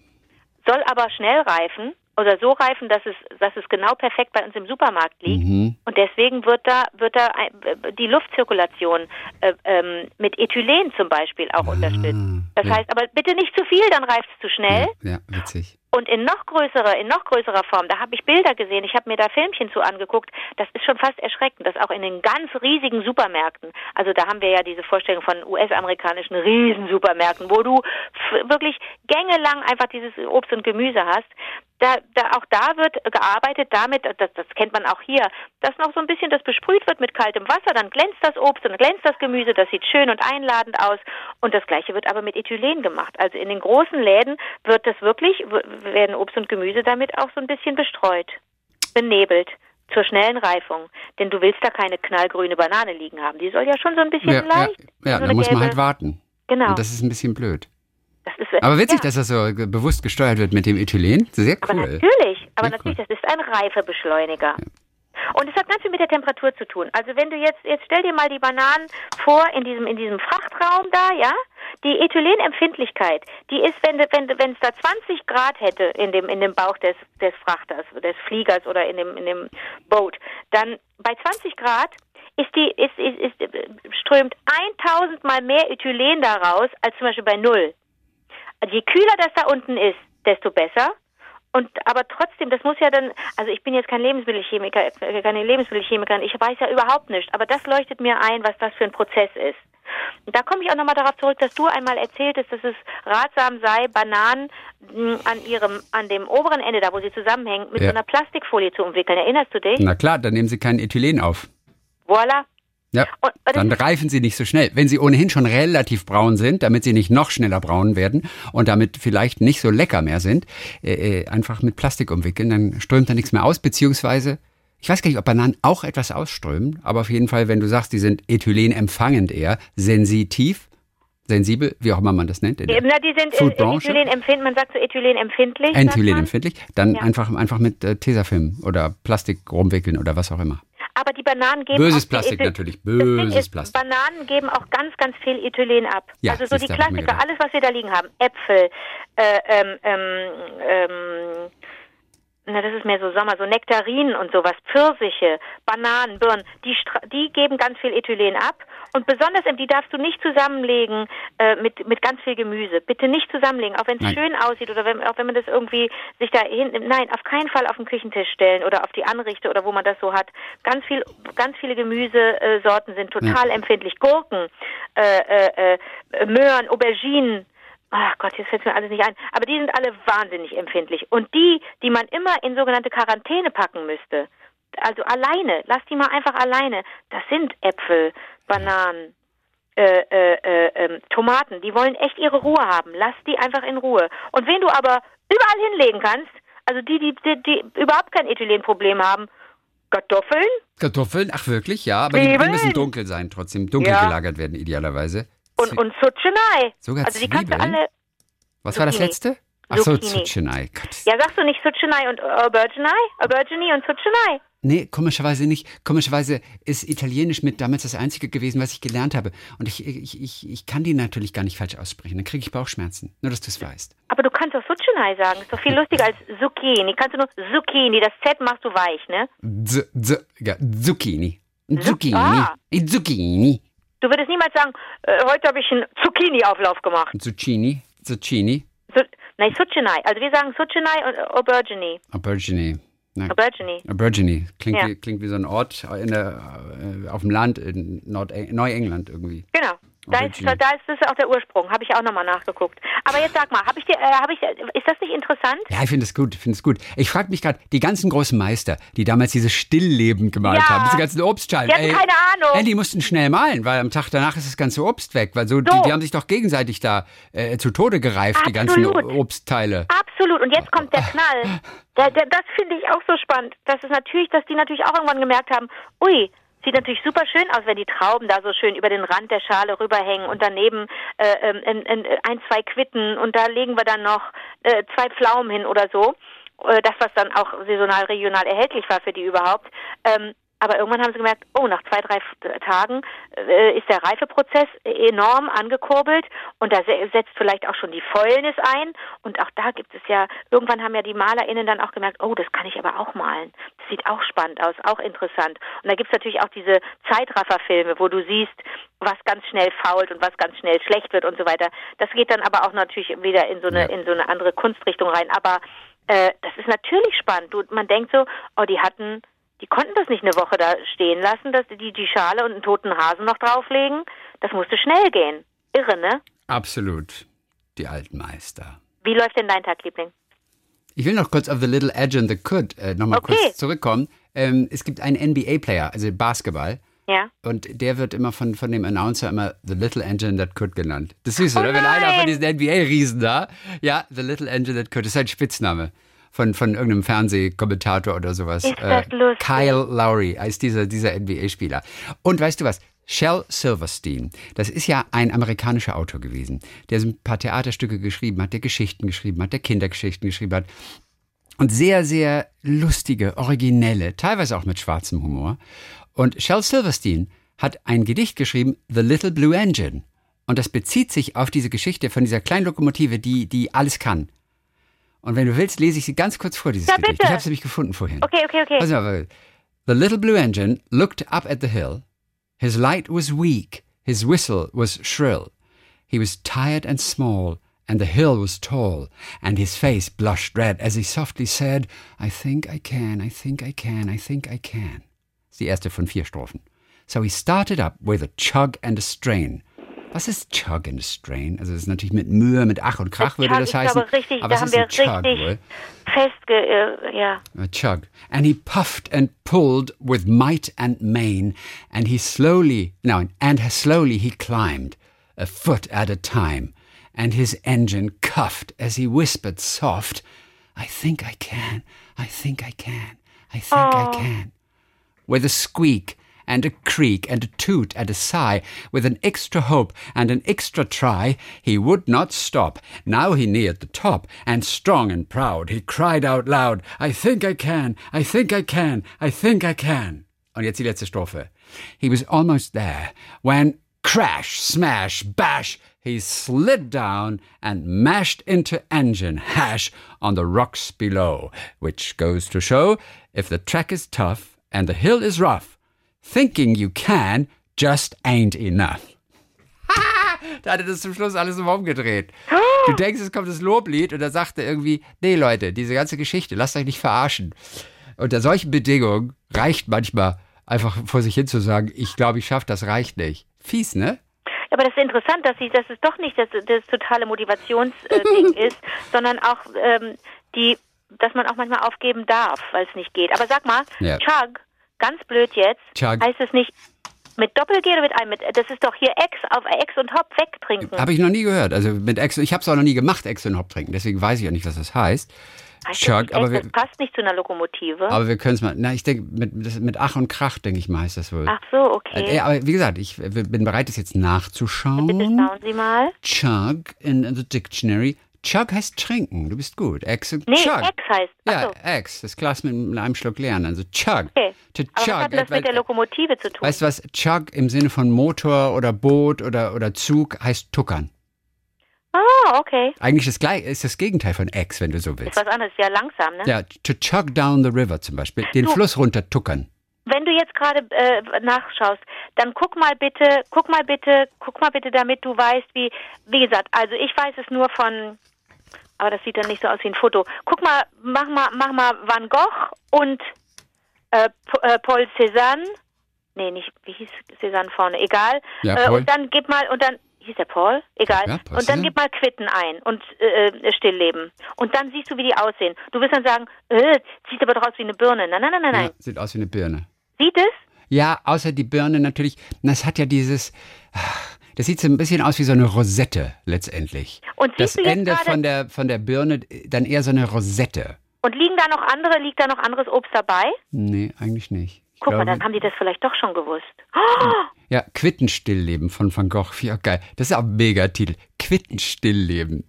Speaker 2: Soll aber schnell reifen oder so reifen, dass es, dass es genau perfekt bei uns im Supermarkt liegt.
Speaker 1: Mhm.
Speaker 2: Und deswegen wird da, wird da ein- die Luftzirkulation äh, ähm, mit Ethylen zum Beispiel auch unterstützt. Das
Speaker 1: Ah, ja.
Speaker 2: heißt, aber bitte nicht zu viel, dann reift es zu schnell.
Speaker 1: Ja, witzig.
Speaker 2: Und in noch größerer, in noch größerer Form, da habe ich Bilder gesehen, ich habe mir da Filmchen zu angeguckt, das ist schon fast erschreckend, dass auch in den ganz riesigen Supermärkten, also da haben wir ja diese Vorstellung von US-amerikanischen Riesensupermärkten, wo du wirklich gängelang einfach dieses Obst und Gemüse hast, da, da auch da wird gearbeitet damit, das, das kennt man auch hier, dass noch so ein bisschen das besprüht wird mit kaltem Wasser, dann glänzt das Obst und glänzt das Gemüse, das sieht schön und einladend aus und das gleiche wird aber mit Ethylen gemacht. Also in den großen Läden wird das wirklich, werden Obst und Gemüse damit auch so ein bisschen bestreut, benebelt zur schnellen Reifung. Denn du willst da keine knallgrüne Banane liegen haben. Die soll ja schon so ein bisschen
Speaker 1: Ja, ja,
Speaker 2: leicht.
Speaker 1: ja
Speaker 2: so
Speaker 1: da muss man halt warten.
Speaker 2: Genau.
Speaker 1: Und das ist ein bisschen blöd.
Speaker 2: Das ist,
Speaker 1: Aber witzig,
Speaker 2: ja.
Speaker 1: dass das so bewusst gesteuert wird mit dem Ethylen. Sehr
Speaker 2: Aber
Speaker 1: cool.
Speaker 2: natürlich, aber
Speaker 1: Sehr
Speaker 2: natürlich,
Speaker 1: cool.
Speaker 2: das ist ein Reifebeschleuniger. Und es hat ganz viel mit der Temperatur zu tun. Also wenn du jetzt, jetzt stell dir mal die Bananen vor in diesem, in diesem Frachtraum da, ja? Die Ethylenempfindlichkeit, die ist, wenn, du- wenn, es da 20 Grad hätte in dem, in dem Bauch des, des Frachters, des Fliegers oder in dem, in dem Boot, dann bei 20 Grad ist die, ist, ist, ist, äh, strömt 1000 mal mehr Ethylen da raus als zum Beispiel bei Null. Also je kühler das da unten ist, desto besser. Und aber trotzdem, das muss ja dann, also ich bin jetzt kein Lebensmittelchemiker, äh, keine Lebensmittelchemikerin, ich weiß ja überhaupt nicht, aber das leuchtet mir ein, was das für ein Prozess ist. Und da komme ich auch nochmal darauf zurück, dass du einmal erzähltest, dass es ratsam sei, Bananen mh, an ihrem, an dem oberen Ende, da wo sie zusammenhängen, mit
Speaker 1: Ja.
Speaker 2: so einer Plastikfolie zu umwickeln. Erinnerst du dich?
Speaker 1: Na klar, dann nehmen Sie kein Ethylen auf.
Speaker 2: Voila.
Speaker 1: Ja,
Speaker 2: Und-
Speaker 1: dann reifen sie nicht so schnell. Wenn sie ohnehin schon relativ braun sind, damit sie nicht noch schneller braun werden und damit vielleicht nicht so lecker mehr sind, äh, äh, einfach mit Plastik umwickeln, dann strömt da nichts mehr aus, beziehungsweise, ich weiß gar nicht, ob Bananen auch etwas ausströmen, aber auf jeden Fall, wenn du sagst, die sind Ethylen empfangend eher, sensitiv, sensibel, wie auch immer man das nennt, in der
Speaker 2: na, die sind
Speaker 1: Foodbranche.
Speaker 2: Ethylenempfindlich, man sagt so Ethylenempfindlich.
Speaker 1: Ethylenempfindlich, dann
Speaker 2: Ja.
Speaker 1: einfach, einfach mit äh, Tesafilm oder Plastik rumwickeln oder was auch immer.
Speaker 2: Aber die Bananen geben
Speaker 1: Böses
Speaker 2: auch
Speaker 1: Plastik natürlich, böses
Speaker 2: ist,
Speaker 1: Plastik.
Speaker 2: Bananen geben auch ganz, ganz viel Ethylen ab.
Speaker 1: Ja,
Speaker 2: also so die Klassiker, alles, was wir da liegen haben. Äpfel, äh, ähm, ähm, ähm, na, das ist mehr so Sommer, so Nektarinen und sowas, Pfirsiche, Bananen, Birnen, die, die geben ganz viel Ethylen ab. Und besonders, ähm, die darfst du nicht zusammenlegen äh, mit, mit ganz viel Gemüse. Bitte nicht zusammenlegen, auch wenn es schön aussieht oder wenn, auch wenn man das irgendwie sich da hin, nein, auf keinen Fall auf den Küchentisch stellen oder auf die Anrichte oder wo man das so hat. Ganz viel, ganz viele Gemüsesorten sind total empfindlich. Gurken, äh, äh, äh, Möhren, Auberginen, Ach Gott, jetzt fällt mir alles nicht ein. Aber die sind alle wahnsinnig empfindlich. Und die, die man immer in sogenannte Quarantäne packen müsste, also alleine, lass die mal einfach alleine. Das sind Äpfel, Bananen, äh, äh, äh, ähm, Tomaten, die wollen echt ihre Ruhe haben. Lass die einfach in Ruhe. Und wen du aber überall hinlegen kannst, also die, die, die, die überhaupt kein Ethylenproblem haben, Kartoffeln,
Speaker 1: Kartoffeln, ach wirklich, ja, aber die, die müssen dunkel sein, trotzdem dunkel
Speaker 2: Ja.
Speaker 1: gelagert werden, idealerweise.
Speaker 2: Und,
Speaker 1: Zwie-
Speaker 2: und Zucchini.
Speaker 1: Sogar
Speaker 2: also die kannst du alle.
Speaker 1: Was war das letzte? Ach so. Gott.
Speaker 2: Ja, sagst du nicht Zucchini und Aubergine? Aubergine und Zucchini.
Speaker 1: Nee, komischerweise nicht. Komischerweise ist Italienisch mit damals das Einzige gewesen, was ich gelernt habe. Und ich, ich, ich, ich kann die natürlich gar nicht falsch aussprechen. Dann kriege ich Bauchschmerzen. Nur, dass du es weißt.
Speaker 2: Aber du kannst auch Zucchini sagen. Ist doch viel lustiger als Zucchini. Kannst du nur Zucchini. Das Z machst du weich, ne?
Speaker 1: Z, z, ja, Zucchini. Zucchini.
Speaker 2: ah.
Speaker 1: Zucchini.
Speaker 2: Du würdest niemals sagen, äh, heute habe ich einen Zucchini-Auflauf gemacht.
Speaker 1: Zucchini. Zucchini.
Speaker 2: Zu, nein, Zucchini. Also wir sagen Zucchini und Aubergine.
Speaker 1: Aubergine. Na,
Speaker 2: Aubergine.
Speaker 1: Aubergine. Klingt,
Speaker 2: Ja.
Speaker 1: wie, klingt wie so ein Ort in der, äh, auf dem Land in Nord Neuengland irgendwie.
Speaker 2: Genau. Da ist, da ist das auch der Ursprung. Habe ich auch nochmal nachgeguckt. Aber jetzt sag mal, habe ich dir, äh, habe ich, ist das nicht interessant?
Speaker 1: Ja, ich finde es gut, ich finde es gut. Ich frage mich gerade, die ganzen großen Meister, die damals dieses Stillleben gemalt
Speaker 2: Ja.
Speaker 1: haben, diese ganzen Obstschalen.
Speaker 2: Die hatten keine Ahnung.
Speaker 1: Ey, die mussten schnell malen, weil am Tag danach ist das ganze Obst weg, weil so, Die,
Speaker 2: So.
Speaker 1: die haben sich doch gegenseitig da äh, zu Tode gereift, die ganzen
Speaker 2: Absolut.
Speaker 1: O- Obstteile.
Speaker 2: Absolut. Und jetzt kommt der Knall. *laughs* Der, der, das finde ich auch so spannend. Das ist natürlich, dass die natürlich auch irgendwann gemerkt haben, ui, sieht natürlich super schön aus, wenn die Trauben da so schön über den Rand der Schale rüberhängen und daneben äh, ähm, ein, ein, ein, zwei Quitten und da legen wir dann noch äh, zwei Pflaumen hin oder so. Äh, das, was dann auch saisonal, regional erhältlich war für die überhaupt. Ähm, aber irgendwann haben sie gemerkt, oh, nach zwei, drei F- Tagen äh, ist der Reifeprozess enorm angekurbelt und da se- setzt vielleicht auch schon die Fäulnis ein. Und auch da gibt es ja, irgendwann haben ja die MalerInnen dann auch gemerkt, oh, das kann ich aber auch malen. Das sieht auch spannend aus, auch interessant. Und da gibt es natürlich auch diese Zeitrafferfilme, wo du siehst, was ganz schnell fault und was ganz schnell schlecht wird und so weiter. Das geht dann aber auch natürlich wieder in so eine, in so eine andere Kunstrichtung rein. Aber äh, das ist natürlich spannend. Du, man denkt so, oh, die hatten die konnten das nicht eine Woche da stehen lassen, dass die die Schale und einen toten Hasen noch drauflegen. Das musste schnell gehen. Irre, ne?
Speaker 1: Absolut. Die alten Meister.
Speaker 2: Wie läuft denn dein Tag, Liebling?
Speaker 1: Ich will noch kurz auf The Little Edge and the Could äh, nochmal
Speaker 2: Okay.
Speaker 1: kurz zurückkommen. Ähm, es gibt einen NBA-Player, also Basketball.
Speaker 2: Ja.
Speaker 1: Und der wird immer von, von dem Announcer immer The Little Engine That Could genannt. Das ist süß,
Speaker 2: Oh
Speaker 1: oder? Wenn einer von diesen NBA-Riesen da, ja, The Little Engine That Could, das ist sein Spitzname von, von irgendeinem Fernsehkommentator oder sowas. Äh,
Speaker 2: Ist das lustig.
Speaker 1: Kyle Lowry ist dieser, dieser NBA-Spieler. Und weißt du was? Shel Silverstein, das ist ja ein amerikanischer Autor gewesen, der so ein paar Theaterstücke geschrieben hat, der Geschichten geschrieben hat, der Kindergeschichten geschrieben hat. Und sehr, sehr lustige, originelle, teilweise auch mit schwarzem Humor. Und Shel Silverstein hat ein Gedicht geschrieben, The Little Blue Engine. Und das bezieht sich auf diese Geschichte von dieser kleinen Lokomotive, die, die alles kann. Und wenn du willst, lese ich sie ganz kurz vor, dieses
Speaker 2: Ja,
Speaker 1: Gedicht.
Speaker 2: bitte.
Speaker 1: Ich habe es nämlich gefunden vorhin.
Speaker 2: Okay, okay, okay.
Speaker 1: Pass mal, The little blue engine looked up at the hill. His light was weak, his whistle was shrill. He was tired and small, and the hill was tall, and his face blushed red as he softly said, I think I can, I think I can, I think I can. Das ist die erste von vier Strophen. So he started up with a chug and a strain. Was ist Chug and Strain? Also das ist natürlich mit Mühe, mit Ach und Krach würde
Speaker 2: Chug,
Speaker 1: das heißen.
Speaker 2: glaube, richtig,
Speaker 1: aber
Speaker 2: da
Speaker 1: es
Speaker 2: haben
Speaker 1: ist
Speaker 2: wir
Speaker 1: ein Chug
Speaker 2: richtig
Speaker 1: wohl.
Speaker 2: festge... Äh, ja.
Speaker 1: a chug. And he puffed and pulled with might and main, and he slowly, no, and slowly he climbed, a foot at a time, and his engine cuffed as he whispered soft, I think I can, I think I can, I think I can. With a squeak and a creak and a toot and a sigh, with an extra hope and an extra try, he would not stop. Now he neared the top, and strong and proud, he cried out loud, I think I can, I think I can, I think I can. Und jetzt die letzte Strophe. He was almost there, when crash, smash, bash, he slid down and mashed into engine hash on the rocks below, which goes to show if the track is tough and the hill is rough, thinking you can just ain't enough. *laughs* da hat er das zum Schluss alles im umgedreht. Du denkst, es kommt das Loblied und da sagt er irgendwie, nee Leute, diese ganze Geschichte, lasst euch nicht verarschen. Unter solchen Bedingungen reicht manchmal einfach vor sich hin zu sagen, ich glaube, ich schaffe das, reicht nicht. Fies, ne?
Speaker 2: Aber das ist interessant, dass, sie, dass es doch nicht das, das totale Motivationsding *laughs* ist, sondern auch ähm, die, dass man auch manchmal aufgeben darf, weil es nicht geht. Aber sag mal,
Speaker 1: Ja.
Speaker 2: Chug, ganz blöd jetzt,
Speaker 1: Chug.
Speaker 2: heißt es nicht Mit Doppel-G oder mit einem? Mit, das ist doch hier Ex, auf Ex und Hop wegtrinken.
Speaker 1: Habe ich noch nie gehört. Also mit Ex, ich habe es auch noch nie gemacht, Ex und Hop trinken. Deswegen weiß ich auch nicht, was das heißt.
Speaker 2: Heißt das
Speaker 1: Chug,
Speaker 2: nicht
Speaker 1: aber wir,
Speaker 2: das passt nicht zu einer Lokomotive.
Speaker 1: aber wir können es mal. Na, ich denke, mit, das- mit Ach und Krach, denke ich mal, heißt das wohl.
Speaker 2: Ach so, okay.
Speaker 1: Äh, aber wie gesagt, ich äh, bin bereit, das jetzt
Speaker 2: Bitte
Speaker 1: nachzuschauen.
Speaker 2: schauen Sie mal.
Speaker 1: Chug in the dictionary. Chug heißt trinken. Du bist gut. Ex und
Speaker 2: Nee,
Speaker 1: Chug.
Speaker 2: Ex heißt. Ach
Speaker 1: Ja,
Speaker 2: so.
Speaker 1: Ex. Das Glas mit, einem Schluck leeren. Also Chug.
Speaker 2: Okay.
Speaker 1: To
Speaker 2: Aber was
Speaker 1: chug.
Speaker 2: hat das mit der Lokomotive zu tun?
Speaker 1: Weißt du was? Chug im Sinne von Motor oder Boot oder, oder Zug heißt tuckern.
Speaker 2: Ah, okay.
Speaker 1: Eigentlich das ist das Gegenteil von Ex, wenn du so
Speaker 2: Ist
Speaker 1: willst.
Speaker 2: was anderes, ja langsam, ne?
Speaker 1: Ja, to chug down the river zum Beispiel. Den
Speaker 2: Du-
Speaker 1: Fluss runter tuckern.
Speaker 2: Wenn du jetzt gerade äh, nachschaust, dann guck mal bitte, guck mal bitte, guck mal bitte, damit du weißt, wie, wie gesagt, also ich weiß es nur von, aber das sieht dann nicht so aus wie ein Foto. Guck mal, mach mal, mach mal Van Gogh und äh, äh, Paul Cézanne. Nee, nicht, wie hieß Cézanne vorne? Egal.
Speaker 1: Ja,
Speaker 2: äh, und dann gib mal, und dann, hieß der Paul? Egal.
Speaker 1: Ja, Paul
Speaker 2: und dann gib mal Quitten ein und äh, äh, Stillleben. Und dann siehst du, wie die aussehen. Du wirst dann sagen, äh, sieht aber doch aus wie eine Birne. Nein, nein, nein, nein, nein.
Speaker 1: Ja, sieht aus wie eine Birne.
Speaker 2: Sieht es?
Speaker 1: Ja, außer die Birne natürlich. Das hat ja dieses. Das sieht so ein bisschen aus wie so eine Rosette letztendlich.
Speaker 2: Und
Speaker 1: Das Ende von der, von der Birne dann eher so eine Rosette.
Speaker 2: Und liegen da noch andere, liegt da noch anderes Obst dabei?
Speaker 1: Nee, eigentlich nicht. Ich
Speaker 2: Guck mal,
Speaker 1: glaube-
Speaker 2: dann haben die das vielleicht doch schon gewusst. Oh,
Speaker 1: Ja, Quittenstillleben von Van Gogh. Ja, geil. Das ist auch ein Quittenstillleben.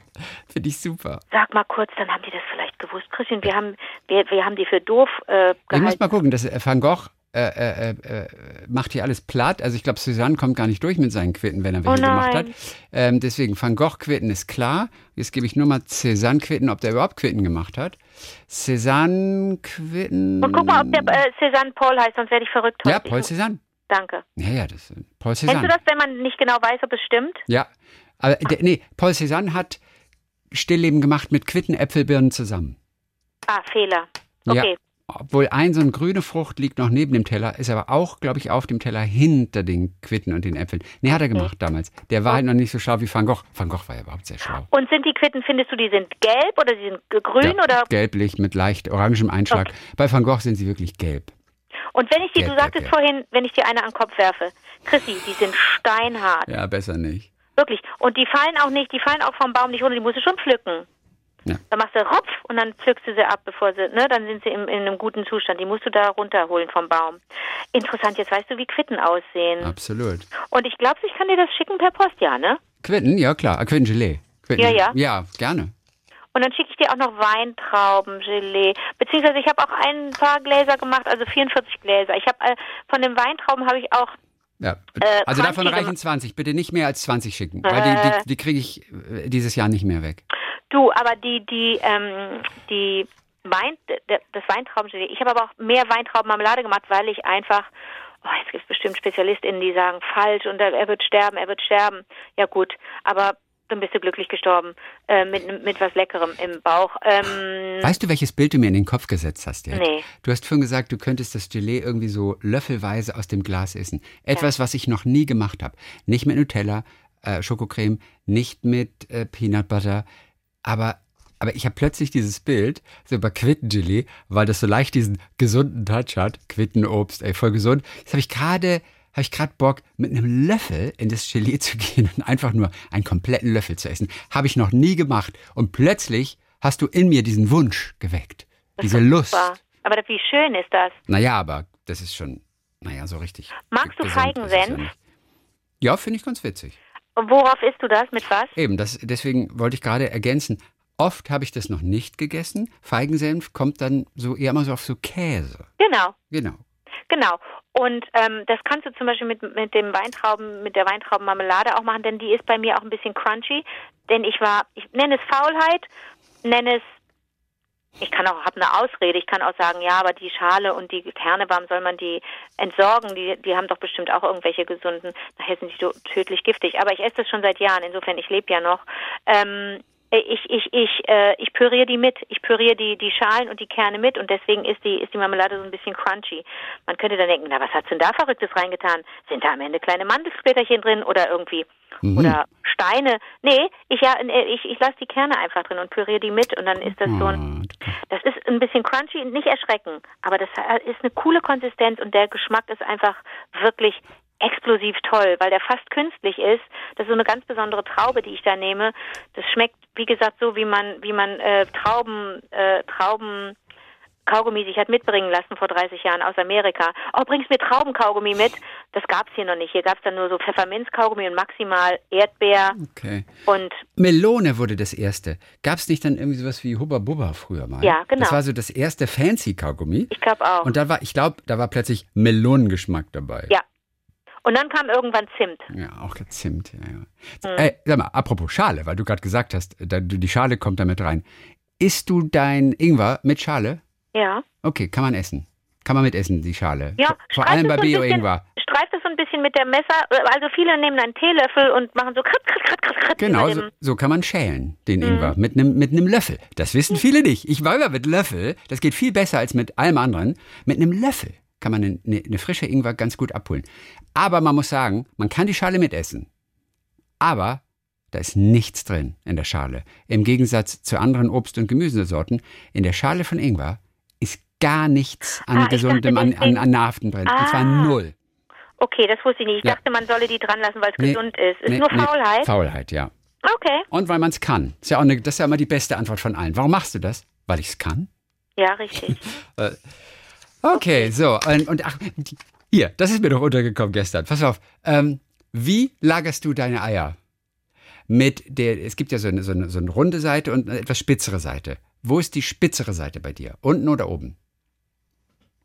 Speaker 1: Finde ich super.
Speaker 2: sag mal kurz, dann haben die das vielleicht gewusst. Christian, wir haben, wir, wir haben die für doof äh,
Speaker 1: Ich muss
Speaker 2: gehalten.
Speaker 1: mal gucken, das äh, Van Gogh äh, äh, äh, macht hier alles platt. Also ich glaube, Cézanne kommt gar nicht durch mit seinen Quitten, wenn er welche
Speaker 2: Oh
Speaker 1: gemacht hat. Ähm, deswegen Van Gogh Quitten ist klar. Jetzt gebe ich nur mal Cézanne Quitten, ob der überhaupt Quitten gemacht hat. Cézanne Quitten.
Speaker 2: Und guck mal, ob der äh, Cézanne Paul heißt, sonst werde ich verrückt.
Speaker 1: Ja,
Speaker 2: heute.
Speaker 1: Paul Cézanne.
Speaker 2: Danke.
Speaker 1: Ja, ja, das ist Paul
Speaker 2: Kennst du
Speaker 1: Cézanne.
Speaker 2: das, wenn man nicht genau weiß, ob es stimmt?
Speaker 1: Ja, aber der, nee, Paul Cézanne hat Stillleben gemacht mit Quitten, Äpfelbirnen zusammen.
Speaker 2: Ah, Fehler. Okay.
Speaker 1: Ja. Obwohl ein so eine grüne Frucht liegt noch neben dem Teller, ist aber auch, glaube ich, auf dem Teller hinter den Quitten und den Äpfeln. Nee, hat er gemacht damals. Der war halt noch nicht so schlau wie Van Gogh. Van Gogh war ja überhaupt sehr schlau.
Speaker 2: Und sind die Quitten, findest du, die sind gelb oder die sind grün
Speaker 1: Ja,
Speaker 2: oder?
Speaker 1: Gelblich mit leicht orangem Einschlag. Bei Van Gogh sind sie wirklich gelb.
Speaker 2: Und wenn ich dir, du sagtest
Speaker 1: gelb.
Speaker 2: vorhin, wenn ich dir eine an den Kopf werfe, Chrissy, die sind steinhart.
Speaker 1: Ja, besser nicht.
Speaker 2: Wirklich. Und die fallen auch nicht, die fallen auch vom Baum nicht runter, die musst du schon pflücken.
Speaker 1: Ja.
Speaker 2: Dann machst du Rupf und dann pflückst du sie ab, bevor sie, ne, dann sind sie im, in einem guten Zustand. Die musst du da runterholen vom Baum. Interessant, jetzt weißt du, wie Quitten aussehen.
Speaker 1: Absolut.
Speaker 2: Und ich glaube, ich kann dir das schicken per Post, ja, ne?
Speaker 1: Quitten, ja klar. Ah, Quittengelee. Quitten,
Speaker 2: Ja, ja.
Speaker 1: Ja, gerne.
Speaker 2: Und dann schicke ich dir auch noch Weintraubengelee. Beziehungsweise ich habe auch ein paar Gläser gemacht, also 44 Gläser. Ich habe äh, von den Weintrauben habe ich auch
Speaker 1: Ja.
Speaker 2: Äh,
Speaker 1: also davon reichen 20. Bitte nicht mehr als 20 schicken. Weil die,
Speaker 2: Äh.
Speaker 1: die, die kriege ich äh, dieses Jahr nicht mehr weg.
Speaker 2: Du, aber die, die, ähm, die Wein, das Weintraubengelee, ich habe aber auch mehr Weintraubenmarmelade gemacht, weil ich einfach, oh, jetzt gibt es bestimmt SpezialistInnen, die sagen, falsch und er wird sterben, er wird sterben. Ja gut, aber dann bist du glücklich gestorben, äh, mit, mit was Leckerem im Bauch. Ähm,
Speaker 1: Weißt du, welches Bild du mir in den Kopf gesetzt hast jetzt?
Speaker 2: Nee.
Speaker 1: Du hast vorhin gesagt, du könntest das Gelee irgendwie so löffelweise aus dem Glas essen. Etwas, was ich noch nie gemacht habe. Nicht mit Nutella, äh, Schokocreme, nicht mit äh, Peanut Butter, aber aber ich habe plötzlich dieses Bild so bei Quittengelee, weil das so leicht diesen gesunden Touch hat. Quittenobst, ey, voll gesund. Jetzt habe ich gerade habe ich gerade Bock, mit einem Löffel in das Gelee zu gehen und einfach nur einen kompletten Löffel zu essen. Habe ich noch nie gemacht. Und plötzlich hast du in mir diesen Wunsch geweckt. diese Lust.
Speaker 2: super. Aber das, wie schön ist das?
Speaker 1: Naja, aber das ist schon, naja, so richtig.
Speaker 2: Magst du
Speaker 1: ja
Speaker 2: Feigensenf?
Speaker 1: nicht. Ja, finde ich ganz witzig.
Speaker 2: Und worauf isst du das? Mit was?
Speaker 1: Eben, das, deswegen wollte ich gerade ergänzen. Oft habe ich das noch nicht gegessen. Feigensenf kommt dann so eher mal so auf so Käse.
Speaker 2: Genau.
Speaker 1: Genau.
Speaker 2: Genau. Und ähm, das kannst du zum Beispiel mit, mit dem Weintrauben, mit der Weintraubenmarmelade auch machen, denn die ist bei mir auch ein bisschen crunchy. Denn ich war, ich nenne es Faulheit, nenne es, ich kann auch, habe eine Ausrede, ich kann auch sagen, ja, aber die Schale und die Kerne, warum soll man die entsorgen? Die, die haben doch bestimmt auch irgendwelche gesunden, nachher sind die tödlich giftig. Aber ich esse das schon seit Jahren, insofern, ich lebe ja noch. Ähm, ich, ich, ich, äh, ich püriere die mit. Ich püriere die, die Schalen und die Kerne mit und deswegen ist die, ist die Marmelade so ein bisschen crunchy. Man könnte dann denken, na, was hat's denn da Verrücktes reingetan? Sind da am Ende kleine Mandelsplitter drin oder irgendwie, oder Steine? Nee, ich, ja, äh, ich, ich lasse die Kerne einfach drin und püriere die mit und dann ist das so ein,
Speaker 1: Oh,
Speaker 2: das ist ein bisschen crunchy, nicht erschrecken, aber das ist eine coole Konsistenz und der Geschmack ist einfach wirklich explosiv toll, weil der fast künstlich ist. Das ist so eine ganz besondere Traube, die ich da nehme. Das schmeckt, wie gesagt, so wie man, wie man äh, Trauben, äh, Trauben Kaugummi sich hat mitbringen lassen vor 30 Jahren aus Amerika. Oh, bringst mir Traubenkaugummi mit? Das gab's hier noch nicht. Hier gab's dann nur so Pfefferminzkaugummi und maximal Erdbeer
Speaker 1: Okay.
Speaker 2: und
Speaker 1: Melone wurde das erste. Gab es nicht dann irgendwie sowas wie Hubba Bubba früher mal?
Speaker 2: Ja, genau.
Speaker 1: Das war so das erste fancy Kaugummi.
Speaker 2: ich glaube auch.
Speaker 1: Und da war, ich glaube, da war plötzlich Melonengeschmack dabei.
Speaker 2: Ja. Und dann kam irgendwann Zimt.
Speaker 1: Ja, auch Zimt. Ja, ja.
Speaker 2: Mhm.
Speaker 1: Ey, sag mal, apropos Schale, weil du gerade gesagt hast, da, die Schale kommt da mit rein. Isst du dein Ingwer mit Schale?
Speaker 2: Ja.
Speaker 1: Okay, kann man essen. Kann man mitessen, die Schale.
Speaker 2: Ja,
Speaker 1: vor, vor
Speaker 2: streift
Speaker 1: allem
Speaker 2: es
Speaker 1: bei
Speaker 2: so ein bisschen-
Speaker 1: Bio-Ingwer.
Speaker 2: Streift es so ein bisschen mit der Messer. Also viele nehmen einen Teelöffel und machen so krat, krat, krat, krat, krat
Speaker 1: Genau, so,
Speaker 2: dem.
Speaker 1: so kann man schälen, den
Speaker 2: Mhm.
Speaker 1: Ingwer. Mit einem mit einem Löffel. Das wissen viele nicht. Ich war immer mit Löffel. Das geht viel besser als mit allem anderen. Mit einem Löffel kann man eine, eine, frische Ingwer ganz gut abholen. Aber man muss sagen, man kann die Schale mitessen. Aber da ist nichts drin in der Schale. Im Gegensatz zu anderen Obst- und Gemüsesorten, in der Schale von Ingwer ist gar nichts an
Speaker 2: Ah,
Speaker 1: gesundem,
Speaker 2: dachte,
Speaker 1: an, an, an Nerven drin. Und zwar
Speaker 2: Ah.
Speaker 1: null.
Speaker 2: Okay, das wusste ich nicht. Ich
Speaker 1: Ja.
Speaker 2: dachte, man solle die dran lassen, weil es
Speaker 1: Nee,
Speaker 2: gesund ist. Ist
Speaker 1: Nee,
Speaker 2: nur
Speaker 1: nee,
Speaker 2: Faulheit?
Speaker 1: Faulheit, ja.
Speaker 2: Okay.
Speaker 1: Und weil man es kann. Ist ja auch eine, das ist ja immer die beste Antwort von allen. Warum machst du das? Weil ich es kann?
Speaker 2: Ja, richtig. *laughs*
Speaker 1: Okay, so. Und, und ach, hier, das ist mir doch untergekommen gestern. Pass auf. Ähm, wie lagerst du deine Eier? Mit der, es gibt ja so eine, so, eine, so eine runde Seite und eine etwas spitzere Seite. Wo ist die spitzere Seite bei dir? Unten oder oben?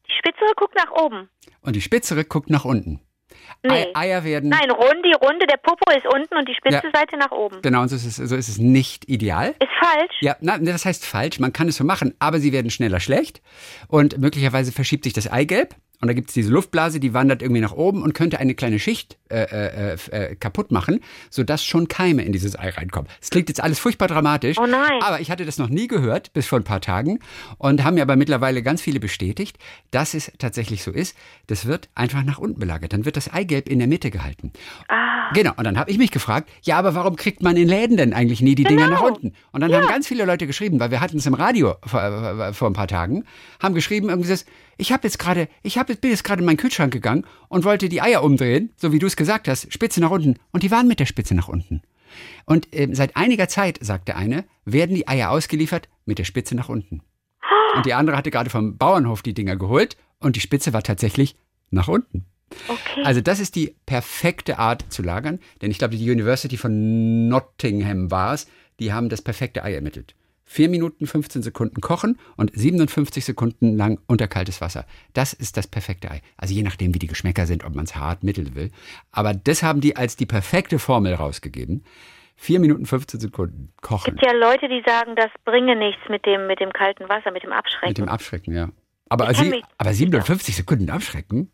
Speaker 2: Die Spitzere guckt nach oben.
Speaker 1: Und die spitzere guckt nach unten.
Speaker 2: Nee.
Speaker 1: Ei- Eier werden.
Speaker 2: Nein, rund, die Runde, der Popo ist unten und die spitze
Speaker 1: Ja.
Speaker 2: Seite nach oben.
Speaker 1: Genau, und so ist, es, so ist es nicht ideal.
Speaker 2: Ist falsch?
Speaker 1: Ja, na, das heißt falsch. Man kann es so machen, aber sie werden schneller schlecht und möglicherweise verschiebt sich das Eigelb. Und da gibt es diese Luftblase, die wandert irgendwie nach oben und könnte eine kleine Schicht äh, äh, äh, kaputt machen, sodass schon Keime in dieses Ei reinkommen. Es klingt jetzt alles furchtbar dramatisch.
Speaker 2: Oh nein.
Speaker 1: Aber ich hatte das noch nie gehört, bis vor ein paar Tagen. Und haben mir aber mittlerweile ganz viele bestätigt, dass es tatsächlich so ist. Das wird einfach nach unten belagert. Dann wird das Eigelb in der Mitte gehalten.
Speaker 2: Ah.
Speaker 1: Genau, und dann habe ich mich gefragt, ja, aber warum kriegt man in Läden denn eigentlich nie die Dinger
Speaker 2: Genau.
Speaker 1: nach unten? Und dann haben ganz viele Leute geschrieben, weil wir hatten es im Radio vor, äh, vor ein paar Tagen, haben geschrieben, irgendwie das, ich habe jetzt gerade, ich hab, bin jetzt gerade in meinen Kühlschrank gegangen und wollte die Eier umdrehen, so wie du es gesagt hast, Spitze nach unten. Und die waren mit der Spitze nach unten. Und ähm, seit einiger Zeit, sagte eine, werden die Eier ausgeliefert mit der Spitze nach unten. *gasps* Und die andere hatte gerade vom Bauernhof die Dinger geholt und die Spitze war tatsächlich nach unten.
Speaker 2: Okay.
Speaker 1: Also das ist die perfekte Art zu lagern, denn ich glaube, die University von Nottingham war es, die haben das perfekte Ei ermittelt. 4 Minuten 15 Sekunden kochen und 57 Sekunden lang unter kaltes Wasser. Das ist das perfekte Ei. Also je nachdem, wie die Geschmäcker sind, ob man es hart, mittel will. Aber das haben die als die perfekte Formel rausgegeben. 4 Minuten 15 Sekunden
Speaker 2: Es
Speaker 1: kochen.
Speaker 2: gibt ja Leute, die sagen, das bringe nichts mit dem, mit dem kalten Wasser, mit dem Abschrecken.
Speaker 1: Mit dem Abschrecken, ja. Aber, sie, aber 57 Sekunden abschrecken?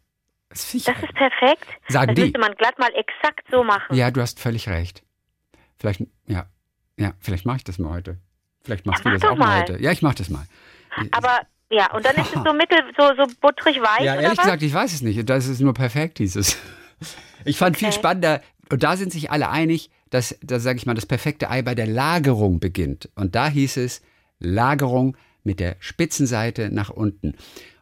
Speaker 1: Das
Speaker 2: das ist perfekt.
Speaker 1: Sagen
Speaker 2: das
Speaker 1: die.
Speaker 2: müsste man glatt mal exakt so machen.
Speaker 1: Ja, du hast völlig recht. Vielleicht, ja, ja, vielleicht mache ich das mal heute. Vielleicht machst
Speaker 2: Ja,
Speaker 1: du
Speaker 2: mach
Speaker 1: das auch mal heute. Ja, ich mache das mal.
Speaker 2: Aber ja, und dann ist es so mittel, so, so butterig weich
Speaker 1: Ja, ehrlich gesagt, ich weiß es nicht. Das ist nur perfekt, dieses. Ich fand viel
Speaker 2: Okay.
Speaker 1: spannender, und da sind sich alle einig, dass, da sage ich mal, das perfekte Ei bei der Lagerung beginnt. Und da hieß es Lagerung mit der Spitzenseite nach unten.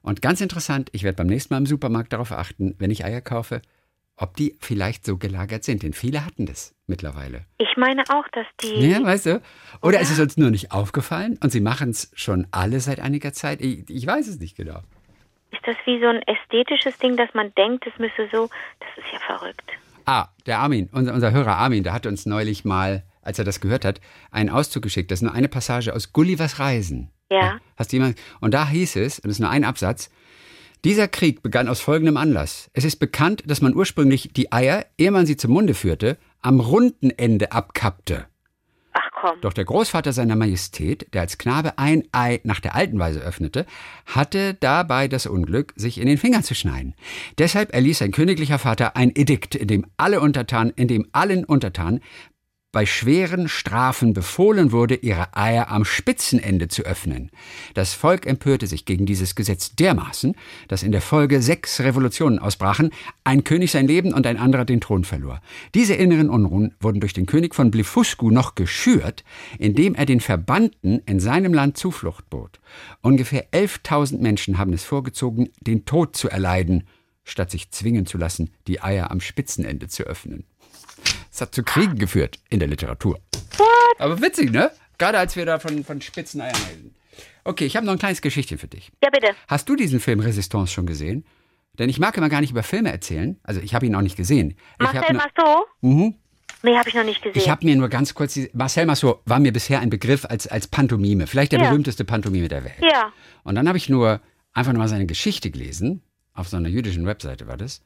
Speaker 1: Und ganz interessant, ich werde beim nächsten Mal im Supermarkt darauf achten, wenn ich Eier kaufe, ob die vielleicht so gelagert sind. Denn viele hatten das mittlerweile.
Speaker 2: Ich meine auch, dass die.
Speaker 1: Ja, weißt du? Oder ist es uns nur nicht aufgefallen und sie machen es schon alle seit einiger Zeit? Ich, ich weiß es nicht genau.
Speaker 2: Ist das wie so ein ästhetisches Ding, dass man denkt, es müsse so. Das ist ja verrückt.
Speaker 1: Ah, der Armin, unser, unser Hörer Armin, der hat uns neulich mal, als er das gehört hat, einen Auszug geschickt. Das ist nur eine Passage aus Gullivers Reisen.
Speaker 2: Ja.
Speaker 1: Hast du jemand? Und da hieß es, und das ist nur ein Absatz, dieser Krieg begann aus folgendem Anlass. Es ist bekannt, dass man ursprünglich die Eier, ehe man sie zum Munde führte, am runden Ende abkappte.
Speaker 2: Ach komm.
Speaker 1: Doch der Großvater seiner Majestät, der als Knabe ein Ei nach der alten Weise öffnete, hatte dabei das Unglück, sich in den Finger zu schneiden. Deshalb erließ sein königlicher Vater ein Edikt, in dem alle Untertanen, in dem allen Untertanen bei schweren Strafen befohlen wurde, ihre Eier am Spitzenende zu öffnen. Das Volk empörte sich gegen dieses Gesetz dermaßen, dass in der Folge sechs Revolutionen ausbrachen, ein König sein Leben und ein anderer den Thron verlor. Diese inneren Unruhen wurden durch den König von Blefuscu noch geschürt, indem er den Verbannten in seinem Land Zuflucht bot. Ungefähr 11.000 Menschen haben es vorgezogen, den Tod zu erleiden, statt sich zwingen zu lassen, die Eier am Spitzenende zu öffnen. Es hat zu Kriegen geführt in der Literatur. Aber witzig, ne? Gerade als wir da von, von Spitzeneiern reden. Okay, ich habe noch ein kleines Geschichtchen für dich.
Speaker 2: Ja, bitte.
Speaker 1: Hast du diesen Film Resistance schon gesehen? Denn ich mag immer gar nicht über Filme erzählen. Also ich habe ihn auch nicht gesehen.
Speaker 2: Marcel Marceau?
Speaker 1: Mhm.
Speaker 2: Nee, habe ich noch nicht gesehen.
Speaker 1: Ich habe mir nur ganz kurz, die, Marcel Marceau war mir bisher ein Begriff als, als Pantomime, vielleicht der
Speaker 2: Ja.
Speaker 1: berühmteste Pantomime der Welt.
Speaker 2: ja.
Speaker 1: Und dann habe ich nur einfach nur mal seine Geschichte gelesen, auf so einer jüdischen Webseite war das,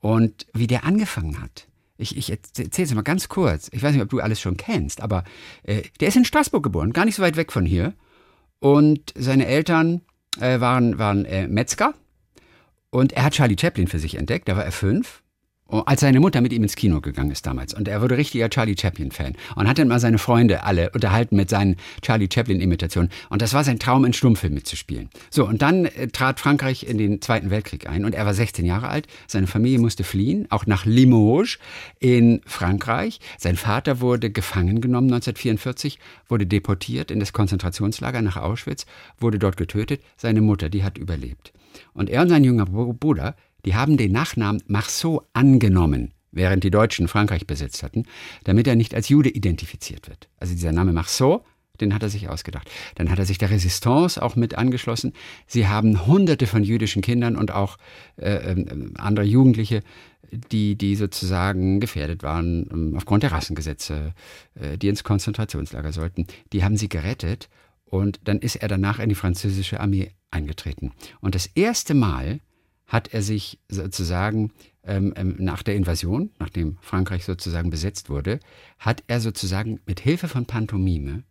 Speaker 1: und wie der angefangen hat. Ich, ich erzähle es mal ganz kurz. Ich weiß nicht, ob du alles schon kennst, aber äh, der ist in Straßburg geboren, gar nicht so weit weg von hier. Und seine Eltern äh, waren, waren äh, Metzger. Und er hat Charlie Chaplin für sich entdeckt, da war er fünf. Als seine Mutter mit ihm ins Kino gegangen ist damals. Und er wurde richtiger Charlie Chaplin-Fan. Und hat dann mal seine Freunde alle unterhalten mit seinen Charlie Chaplin-Imitationen. Und das war sein Traum, in Stummfilm mitzuspielen. So, und dann äh, trat Frankreich in den Zweiten Weltkrieg ein. Und er war 16 Jahre alt. Seine Familie musste fliehen, auch nach Limoges in Frankreich. Sein Vater wurde gefangen genommen 1944, wurde deportiert in das Konzentrationslager nach Auschwitz, wurde dort getötet. Seine Mutter, die hat überlebt. Und er und sein junger Bruder, die haben den Nachnamen Marceau angenommen, während die Deutschen Frankreich besetzt hatten, damit er nicht als Jude identifiziert wird. Also dieser Name Marceau, den hat er sich ausgedacht. Dann hat er sich der Resistance auch mit angeschlossen. Sie haben hunderte von jüdischen Kindern und auch äh, ähm, andere Jugendliche, die, die sozusagen gefährdet waren ähm, aufgrund der Rassengesetze, äh, die ins Konzentrationslager sollten, die haben sie gerettet und dann ist er danach in die französische Armee eingetreten. Und das erste Mal hat er sich sozusagen ähm, ähm, nach der Invasion, nachdem Frankreich sozusagen besetzt wurde, hat er sozusagen mit Hilfe von Pantomime,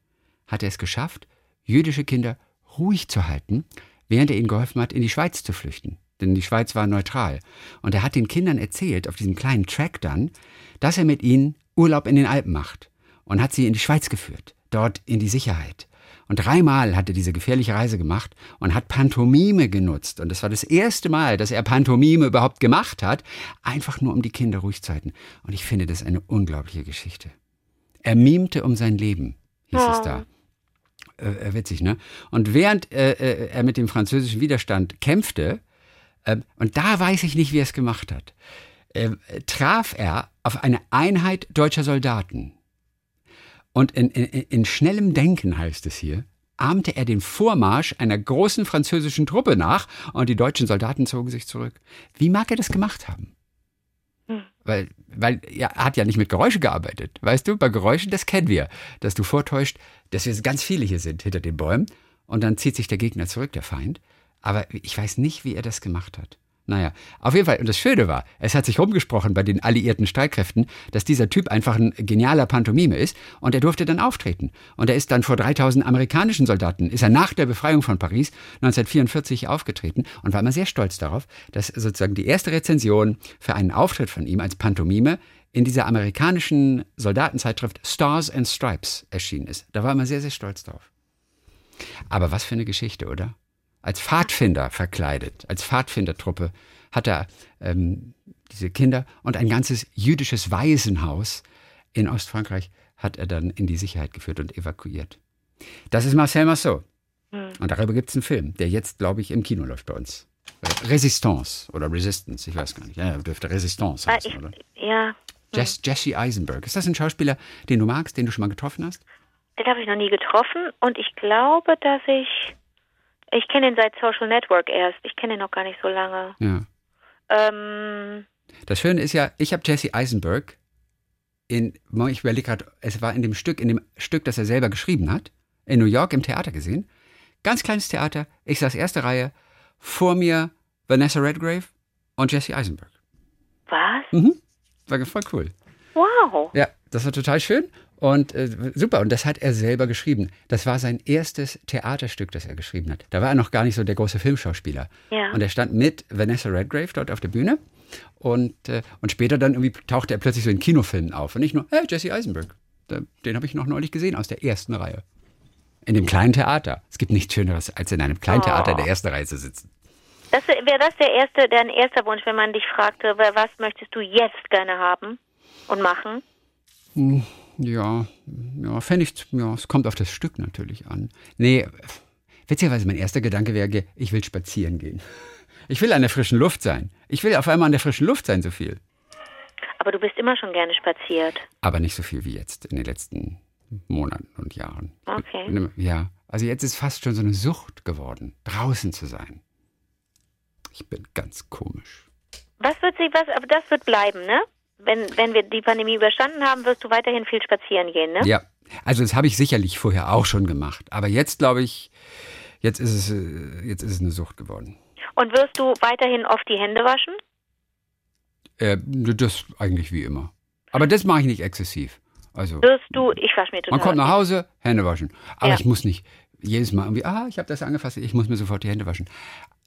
Speaker 1: hat er es geschafft, jüdische Kinder ruhig zu halten, während er ihnen geholfen hat, in die Schweiz zu flüchten. Denn die Schweiz war neutral. Und er hat den Kindern erzählt, auf diesem kleinen Track dann, dass er mit ihnen Urlaub in den Alpen macht und hat sie in die Schweiz geführt, dort in die Sicherheit. Und dreimal hat er diese gefährliche Reise gemacht und hat Pantomime genutzt. Und das war das erste Mal, dass er Pantomime überhaupt gemacht hat, einfach nur um die Kinder ruhig zu halten. Und ich finde das eine unglaubliche Geschichte. Er mimte um sein Leben, hieß es da. Äh, äh, witzig, ne? Und während äh, äh, er mit dem französischen Widerstand kämpfte, äh, und da weiß ich nicht, wie er es gemacht hat, äh, traf er auf eine Einheit deutscher Soldaten. Und in, in, in schnellem Denken heißt es hier, ahmte er den Vormarsch einer großen französischen Truppe nach und die deutschen Soldaten zogen sich zurück. Wie mag er das gemacht haben? Weil, weil ja, er hat ja nicht mit Geräuschen gearbeitet. Weißt du, bei Geräuschen, das kennen wir, dass du vortäuscht, dass wir ganz viele hier sind hinter den Bäumen und dann zieht sich der Gegner zurück, der Feind. Aber ich weiß nicht, wie er das gemacht hat. Naja, auf jeden Fall, und das Schöne war, es hat sich rumgesprochen bei den alliierten Streitkräften, dass dieser Typ einfach ein genialer Pantomime ist und er durfte dann auftreten. Und er ist dann vor 3000 amerikanischen Soldaten, ist er nach der Befreiung von Paris 1944 aufgetreten und war immer sehr stolz darauf, dass sozusagen die erste Rezension für einen Auftritt von ihm als Pantomime in dieser amerikanischen Soldatenzeitschrift Stars and Stripes erschienen ist. Da war er immer sehr, sehr stolz drauf. Aber was für eine Geschichte, oder? Als Pfadfinder verkleidet, als Pfadfindertruppe hat er ähm, diese Kinder und ein ganzes jüdisches Waisenhaus in Ostfrankreich hat er dann in die Sicherheit geführt und evakuiert. Das ist Marcel Marceau. Und darüber gibt es einen Film, der jetzt, glaube ich, im Kino läuft bei uns. Äh, Resistance oder Resistance, ich weiß gar nicht. Ja, dürfte Resistance
Speaker 2: Ah,
Speaker 1: heißen,
Speaker 2: ich,
Speaker 1: oder?
Speaker 2: ja,
Speaker 1: Jess, Jesse Eisenberg. Ist das ein Schauspieler, den du magst, den du schon mal getroffen hast?
Speaker 2: den habe ich noch nie getroffen und ich glaube, dass ich. Ich kenne ihn seit Social Network erst. Ich kenne ihn noch gar nicht so lange.
Speaker 1: Ja.
Speaker 2: Ähm,
Speaker 1: Das Schöne ist ja, ich habe Jesse Eisenberg in, ich überlege gerade, es war in dem Stück, in dem Stück, das er selber geschrieben hat, in New York im Theater gesehen. Ganz kleines Theater, ich saß erste Reihe, vor mir Vanessa Redgrave und Jesse Eisenberg.
Speaker 2: was?
Speaker 1: Mhm. War voll cool.
Speaker 2: Wow.
Speaker 1: Ja, das war total schön und äh, super. Und das hat er selber geschrieben. Das war sein erstes Theaterstück, das er geschrieben hat. Da war er noch gar nicht so der große Filmschauspieler.
Speaker 2: Ja.
Speaker 1: Und er stand mit Vanessa Redgrave dort auf der Bühne. Und, äh, und später dann irgendwie tauchte er plötzlich so in Kinofilmen auf. Und nicht nur, hey, Jesse Eisenberg. Den habe ich noch neulich gesehen aus der ersten Reihe. In dem kleinen Theater. Es gibt nichts Schöneres, als in einem kleinen Theater in der ersten Reihe zu sitzen.
Speaker 2: Das wäre das der erste, dein erster Wunsch, wenn man dich fragte, was möchtest du jetzt gerne haben und machen?
Speaker 1: Ja, ja, fände ich, ja, es kommt auf das Stück natürlich an. Nee, witzigerweise, mein erster Gedanke wäre, ich will spazieren gehen. *laughs* Ich will an der frischen Luft sein. Ich will auf einmal an der frischen Luft sein, so viel.
Speaker 2: Aber du bist immer schon gerne spaziert.
Speaker 1: Aber nicht so viel wie jetzt in den letzten Monaten und Jahren.
Speaker 2: Okay.
Speaker 1: Ja, also jetzt ist fast schon so eine Sucht geworden, draußen zu sein. Ich bin ganz komisch.
Speaker 2: Was wird sich, was, aber das wird bleiben, ne? Wenn, wenn wir die Pandemie überstanden haben, wirst du weiterhin viel spazieren gehen, ne?
Speaker 1: Ja, also das habe ich sicherlich vorher auch schon gemacht. Aber jetzt glaube ich, jetzt ist es, äh, jetzt ist es eine Sucht geworden.
Speaker 2: Und wirst du weiterhin oft die Hände waschen?
Speaker 1: Äh, das eigentlich wie immer. Aber das mache ich nicht exzessiv. Also
Speaker 2: Wirst du, ich wasche mir total
Speaker 1: man kommt nach. Hause, Hände waschen. Aber
Speaker 2: Ja.
Speaker 1: ich muss nicht jedes Mal irgendwie, ah, ich habe das angefasst, ich muss mir sofort die Hände waschen.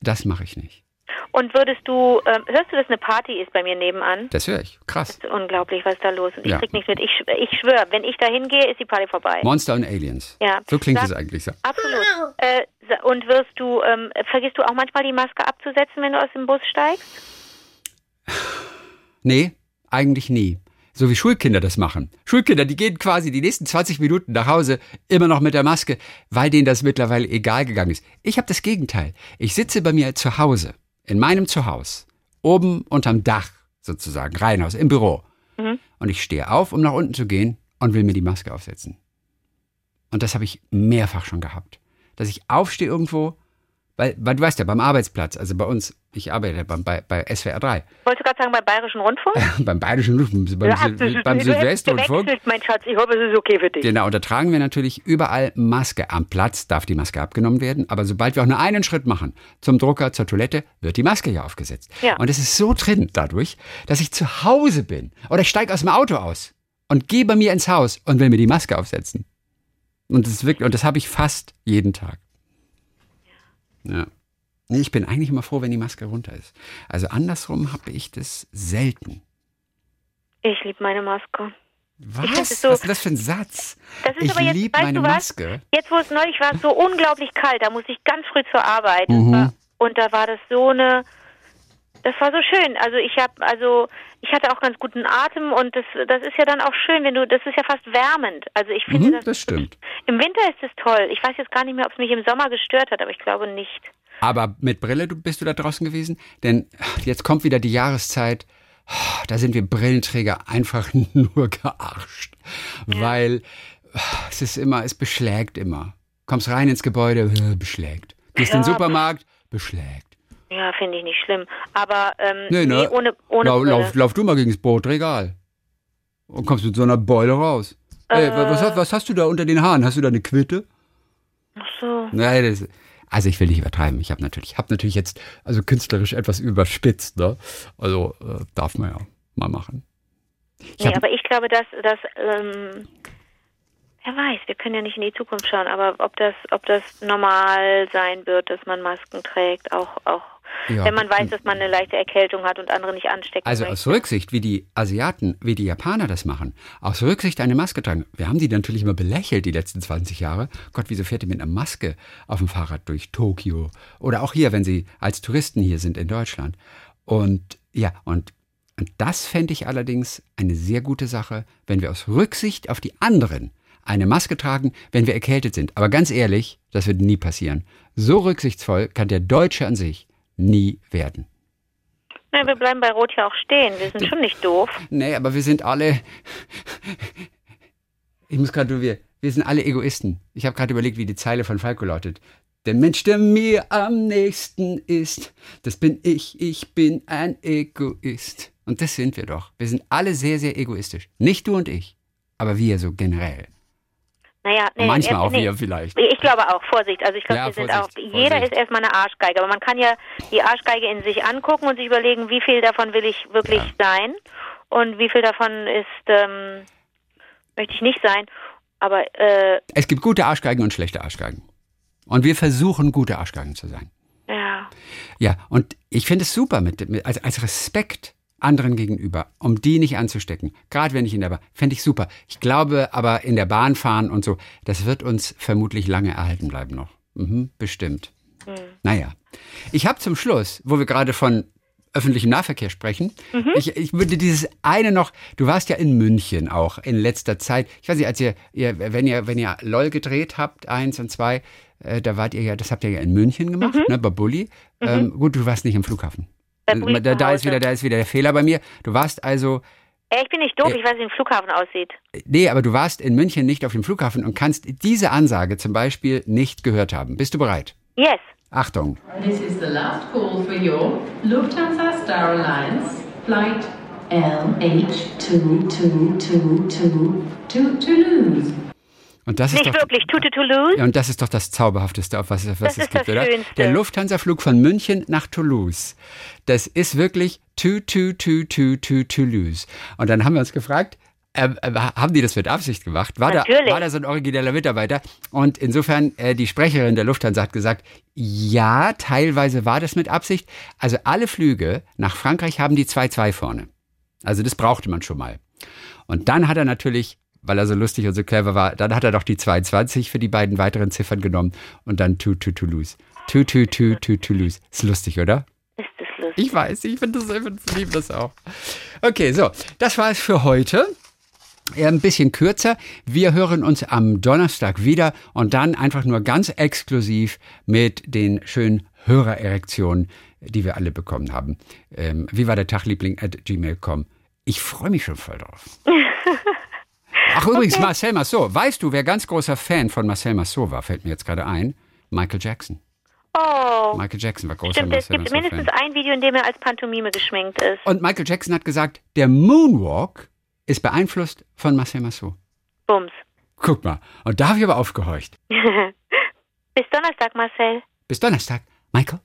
Speaker 1: Das mache ich nicht.
Speaker 2: Und würdest du, ähm, hörst du, dass eine Party ist bei mir nebenan?
Speaker 1: Das höre ich. Krass.
Speaker 2: Das ist unglaublich, was da los ist. Ich
Speaker 1: Ja.
Speaker 2: krieg nichts mit. Ich, ich schwöre, wenn ich da hingehe, ist die Party vorbei.
Speaker 1: Monster und Aliens.
Speaker 2: Ja.
Speaker 1: So klingt es eigentlich so.
Speaker 2: Absolut. Äh, und wirst du, ähm, vergisst du auch manchmal die Maske abzusetzen, wenn du aus dem Bus steigst? *sighs*
Speaker 1: Nee, eigentlich nie. So wie Schulkinder das machen. Schulkinder, die gehen quasi die nächsten 20 Minuten nach Hause immer noch mit der Maske, weil denen das mittlerweile egal gegangen ist. Ich habe das Gegenteil. Ich sitze bei mir zu Hause, in meinem Zuhause, oben unterm Dach sozusagen, Reihenhaus, im Büro.
Speaker 2: Mhm.
Speaker 1: Und ich stehe auf, um nach unten zu gehen und will mir die Maske aufsetzen. Und das habe ich mehrfach schon gehabt. Dass ich aufstehe irgendwo, weil, weil du weißt ja, beim Arbeitsplatz, also bei uns, ich arbeite ja beim, bei, bei SWR 3,
Speaker 2: Wolltest du gerade sagen, beim Bayerischen Rundfunk? *laughs*
Speaker 1: beim Bayerischen Luft, beim, Sil-
Speaker 2: du-
Speaker 1: beim
Speaker 2: du
Speaker 1: Südwestrundfunk.
Speaker 2: mein Schatz. Ich hoffe, es ist okay für dich.
Speaker 1: Genau, und da tragen wir natürlich überall Maske. Am Platz darf die Maske abgenommen werden, aber sobald wir auch nur einen Schritt machen, zum Drucker, zur Toilette, wird die Maske ja aufgesetzt.
Speaker 2: Ja.
Speaker 1: Und es ist so drin dadurch, dass ich zu Hause bin oder ich steige aus dem Auto aus und gehe bei mir ins Haus und will mir die Maske aufsetzen. Und das ist wirklich, und das habe ich fast jeden Tag. Ja. Nee, Ich bin eigentlich immer froh, wenn die Maske runter ist. Also andersrum habe ich das selten.
Speaker 2: Ich liebe meine Maske.
Speaker 1: Was?
Speaker 2: so-
Speaker 1: Was ist das für ein Satz?
Speaker 2: Das ist
Speaker 1: ich liebe meine? Maske.
Speaker 2: Jetzt, wo es neulich war, es so unglaublich kalt, da musste ich ganz früh zur Arbeit.
Speaker 1: Mhm.
Speaker 2: War, und da war das so eine, das war so schön. Also ich habe, also ich hatte auch ganz guten Atem und das, das ist ja dann auch schön, wenn du, das ist ja fast wärmend. Also ich finde
Speaker 1: Mhm,
Speaker 2: das,
Speaker 1: das stimmt.
Speaker 2: Im Winter ist es toll. Ich weiß jetzt gar nicht mehr, ob es mich im Sommer gestört hat, aber ich glaube nicht.
Speaker 1: Aber mit Brille bist du da draußen gewesen? Denn jetzt kommt wieder die Jahreszeit. Da sind wir Brillenträger einfach *laughs* nur gearscht. Weil es ist immer, es beschlägt immer. Kommst rein ins Gebäude, äh, beschlägt. Gehst in den
Speaker 2: Ja.
Speaker 1: Supermarkt, beschlägt.
Speaker 2: Ja, finde ich nicht schlimm. Aber ähm,
Speaker 1: Nee,
Speaker 2: nee,
Speaker 1: ne?
Speaker 2: ohne, ohne
Speaker 1: Lau,
Speaker 2: Brille.
Speaker 1: lauf, lauf du mal gegen das Brotregal. Und kommst mit so einer Beule raus. Ey, wa- was, hast- was hast du da unter den Haaren? Hast du da eine Quitte?
Speaker 2: Ach so.
Speaker 1: Nein, das, also ich will nicht übertreiben. Ich habe natürlich, hab natürlich jetzt also künstlerisch etwas überspitzt. Ne? Also äh, darf man ja mal machen. Ich
Speaker 2: Nee, aber ich glaube, dass, dass ähm, wer weiß, wir können ja nicht in die Zukunft schauen, aber ob das, ob das normal sein wird, dass man Masken trägt, auch, auch
Speaker 1: Ja.
Speaker 2: wenn man weiß, dass man eine leichte Erkältung hat und andere nicht anstecken
Speaker 1: also
Speaker 2: möchte.
Speaker 1: aus Rücksicht, wie die Asiaten, wie die Japaner das machen, aus Rücksicht eine Maske tragen. Wir haben die natürlich immer belächelt die letzten 20 Jahre. Gott, wieso fährt ihr mit einer Maske auf dem Fahrrad durch Tokio? Oder auch hier, wenn sie als Touristen hier sind in Deutschland. Und ja, und, und das fände ich allerdings eine sehr gute Sache, wenn wir aus Rücksicht auf die anderen eine Maske tragen, wenn wir erkältet sind. Aber ganz ehrlich, das wird nie passieren. So rücksichtsvoll kann der Deutsche an sich nie werden.
Speaker 2: Na, wir bleiben bei Rot ja auch stehen. Wir sind schon nicht doof.
Speaker 1: Nee, aber wir sind alle. Ich muss gerade, wir, wir sind alle Egoisten. Ich habe gerade überlegt, wie die Zeile von Falco lautet. Der Mensch, der mir am nächsten ist, das bin ich, ich bin ein Egoist. Und das sind wir doch. Wir sind alle sehr, sehr egoistisch. Nicht du und ich, aber wir so generell.
Speaker 2: Naja, nee,
Speaker 1: Manchmal
Speaker 2: äh,
Speaker 1: auch
Speaker 2: nee.
Speaker 1: wir vielleicht.
Speaker 2: Ich glaube auch, Vorsicht. Also ich glaube,
Speaker 1: Ja,
Speaker 2: wir sind
Speaker 1: Vorsicht,
Speaker 2: auch, jeder
Speaker 1: Vorsicht.
Speaker 2: ist erstmal eine Arschgeige, aber man kann ja die Arschgeige in sich angucken und sich überlegen, wie viel davon will ich wirklich
Speaker 1: Ja.
Speaker 2: sein und wie viel davon ist, ähm, möchte ich nicht sein. Aber äh,
Speaker 1: Es gibt gute Arschgeigen und schlechte Arschgeigen. Und wir versuchen, gute Arschgeigen zu sein.
Speaker 2: ja,
Speaker 1: Ja, und ich finde es super mit, mit als, als Respekt anderen gegenüber, um die nicht anzustecken. Gerade wenn ich in der Bahn, fände ich super. Ich glaube aber in der Bahn fahren und so, das wird uns vermutlich lange erhalten bleiben noch. Mhm, bestimmt. Naja. Ich habe zum Schluss, wo wir gerade von öffentlichem Nahverkehr sprechen, ich, ich würde dieses eine noch, du warst ja in München auch in letzter Zeit. Ich weiß nicht, als ihr, ihr wenn ihr, wenn ihr LOL gedreht habt, eins und zwei, Äh, da wart ihr ja, das habt ihr ja in München gemacht,
Speaker 2: Mhm.
Speaker 1: ne, bei Bulli. Ähm, gut, du warst nicht am Flughafen. Äh, da, da ist wieder, da ist wieder der Fehler bei mir. Du warst also,
Speaker 2: Ey, ich bin nicht doof,
Speaker 1: Äh,
Speaker 2: ich weiß, wie ein Flughafen aussieht.
Speaker 1: nee, aber du warst in München nicht auf dem Flughafen und kannst diese Ansage zum Beispiel nicht gehört haben. Bist du bereit?
Speaker 2: Yes.
Speaker 1: Achtung.
Speaker 4: This is the last call for your Lufthansa Star Alliance flight LH222 to Toulouse.
Speaker 1: Und das ist
Speaker 2: Nicht
Speaker 1: doch,
Speaker 2: wirklich. Tute Toulouse?
Speaker 1: Und das ist doch das Zauberhafteste, auf was, was
Speaker 2: Das
Speaker 1: es
Speaker 2: ist
Speaker 1: gibt, oder?
Speaker 2: Schönste.
Speaker 1: Der Lufthansa-Flug von München nach Toulouse. Das ist wirklich tu, tu, tu, tu, tu, Toulouse. Und dann haben wir uns gefragt, äh, äh, haben die das mit Absicht gemacht? War da, war da so ein origineller Mitarbeiter? Und insofern, äh, die Sprecherin der Lufthansa hat gesagt, ja, teilweise war das mit Absicht. Also alle Flüge nach Frankreich haben die 2-2 vorne. Also das brauchte man schon mal. Und dann hat er natürlich, weil er so lustig und so clever war, dann hat er doch die 22 für die beiden weiteren Ziffern genommen und dann tu tu Toulouse. Tu tu tu tu Toulouse. Ist lustig, oder?
Speaker 2: Ist das lustig.
Speaker 1: Ich weiß, ich finde das, ich find- liebe das auch. Okay, so, das war es für heute. Eher Ein bisschen kürzer. Wir hören uns am Donnerstag wieder und dann einfach nur ganz exklusiv mit den schönen Hörererektionen, die wir alle bekommen haben. Ähm, wie war der Tagliebling at gmail.com? Ich freue mich schon voll drauf. *laughs* Ach übrigens, Marcel Massot. Weißt du, wer ganz großer Fan von Marcel Massot war? Fällt mir jetzt gerade ein. Michael Jackson.
Speaker 2: Oh.
Speaker 1: Michael Jackson war großer
Speaker 2: Stimmt, es
Speaker 1: Marcel
Speaker 2: gibt
Speaker 1: Massot-Fan.
Speaker 2: mindestens ein Video, in dem er als Pantomime geschminkt ist.
Speaker 1: Und Michael Jackson hat gesagt, der Moonwalk ist beeinflusst von Marcel Massot.
Speaker 2: Bums.
Speaker 1: Guck mal. Und da habe ich aber aufgehorcht. *laughs*
Speaker 2: Bis Donnerstag, Marcel.
Speaker 1: Bis Donnerstag. Michael.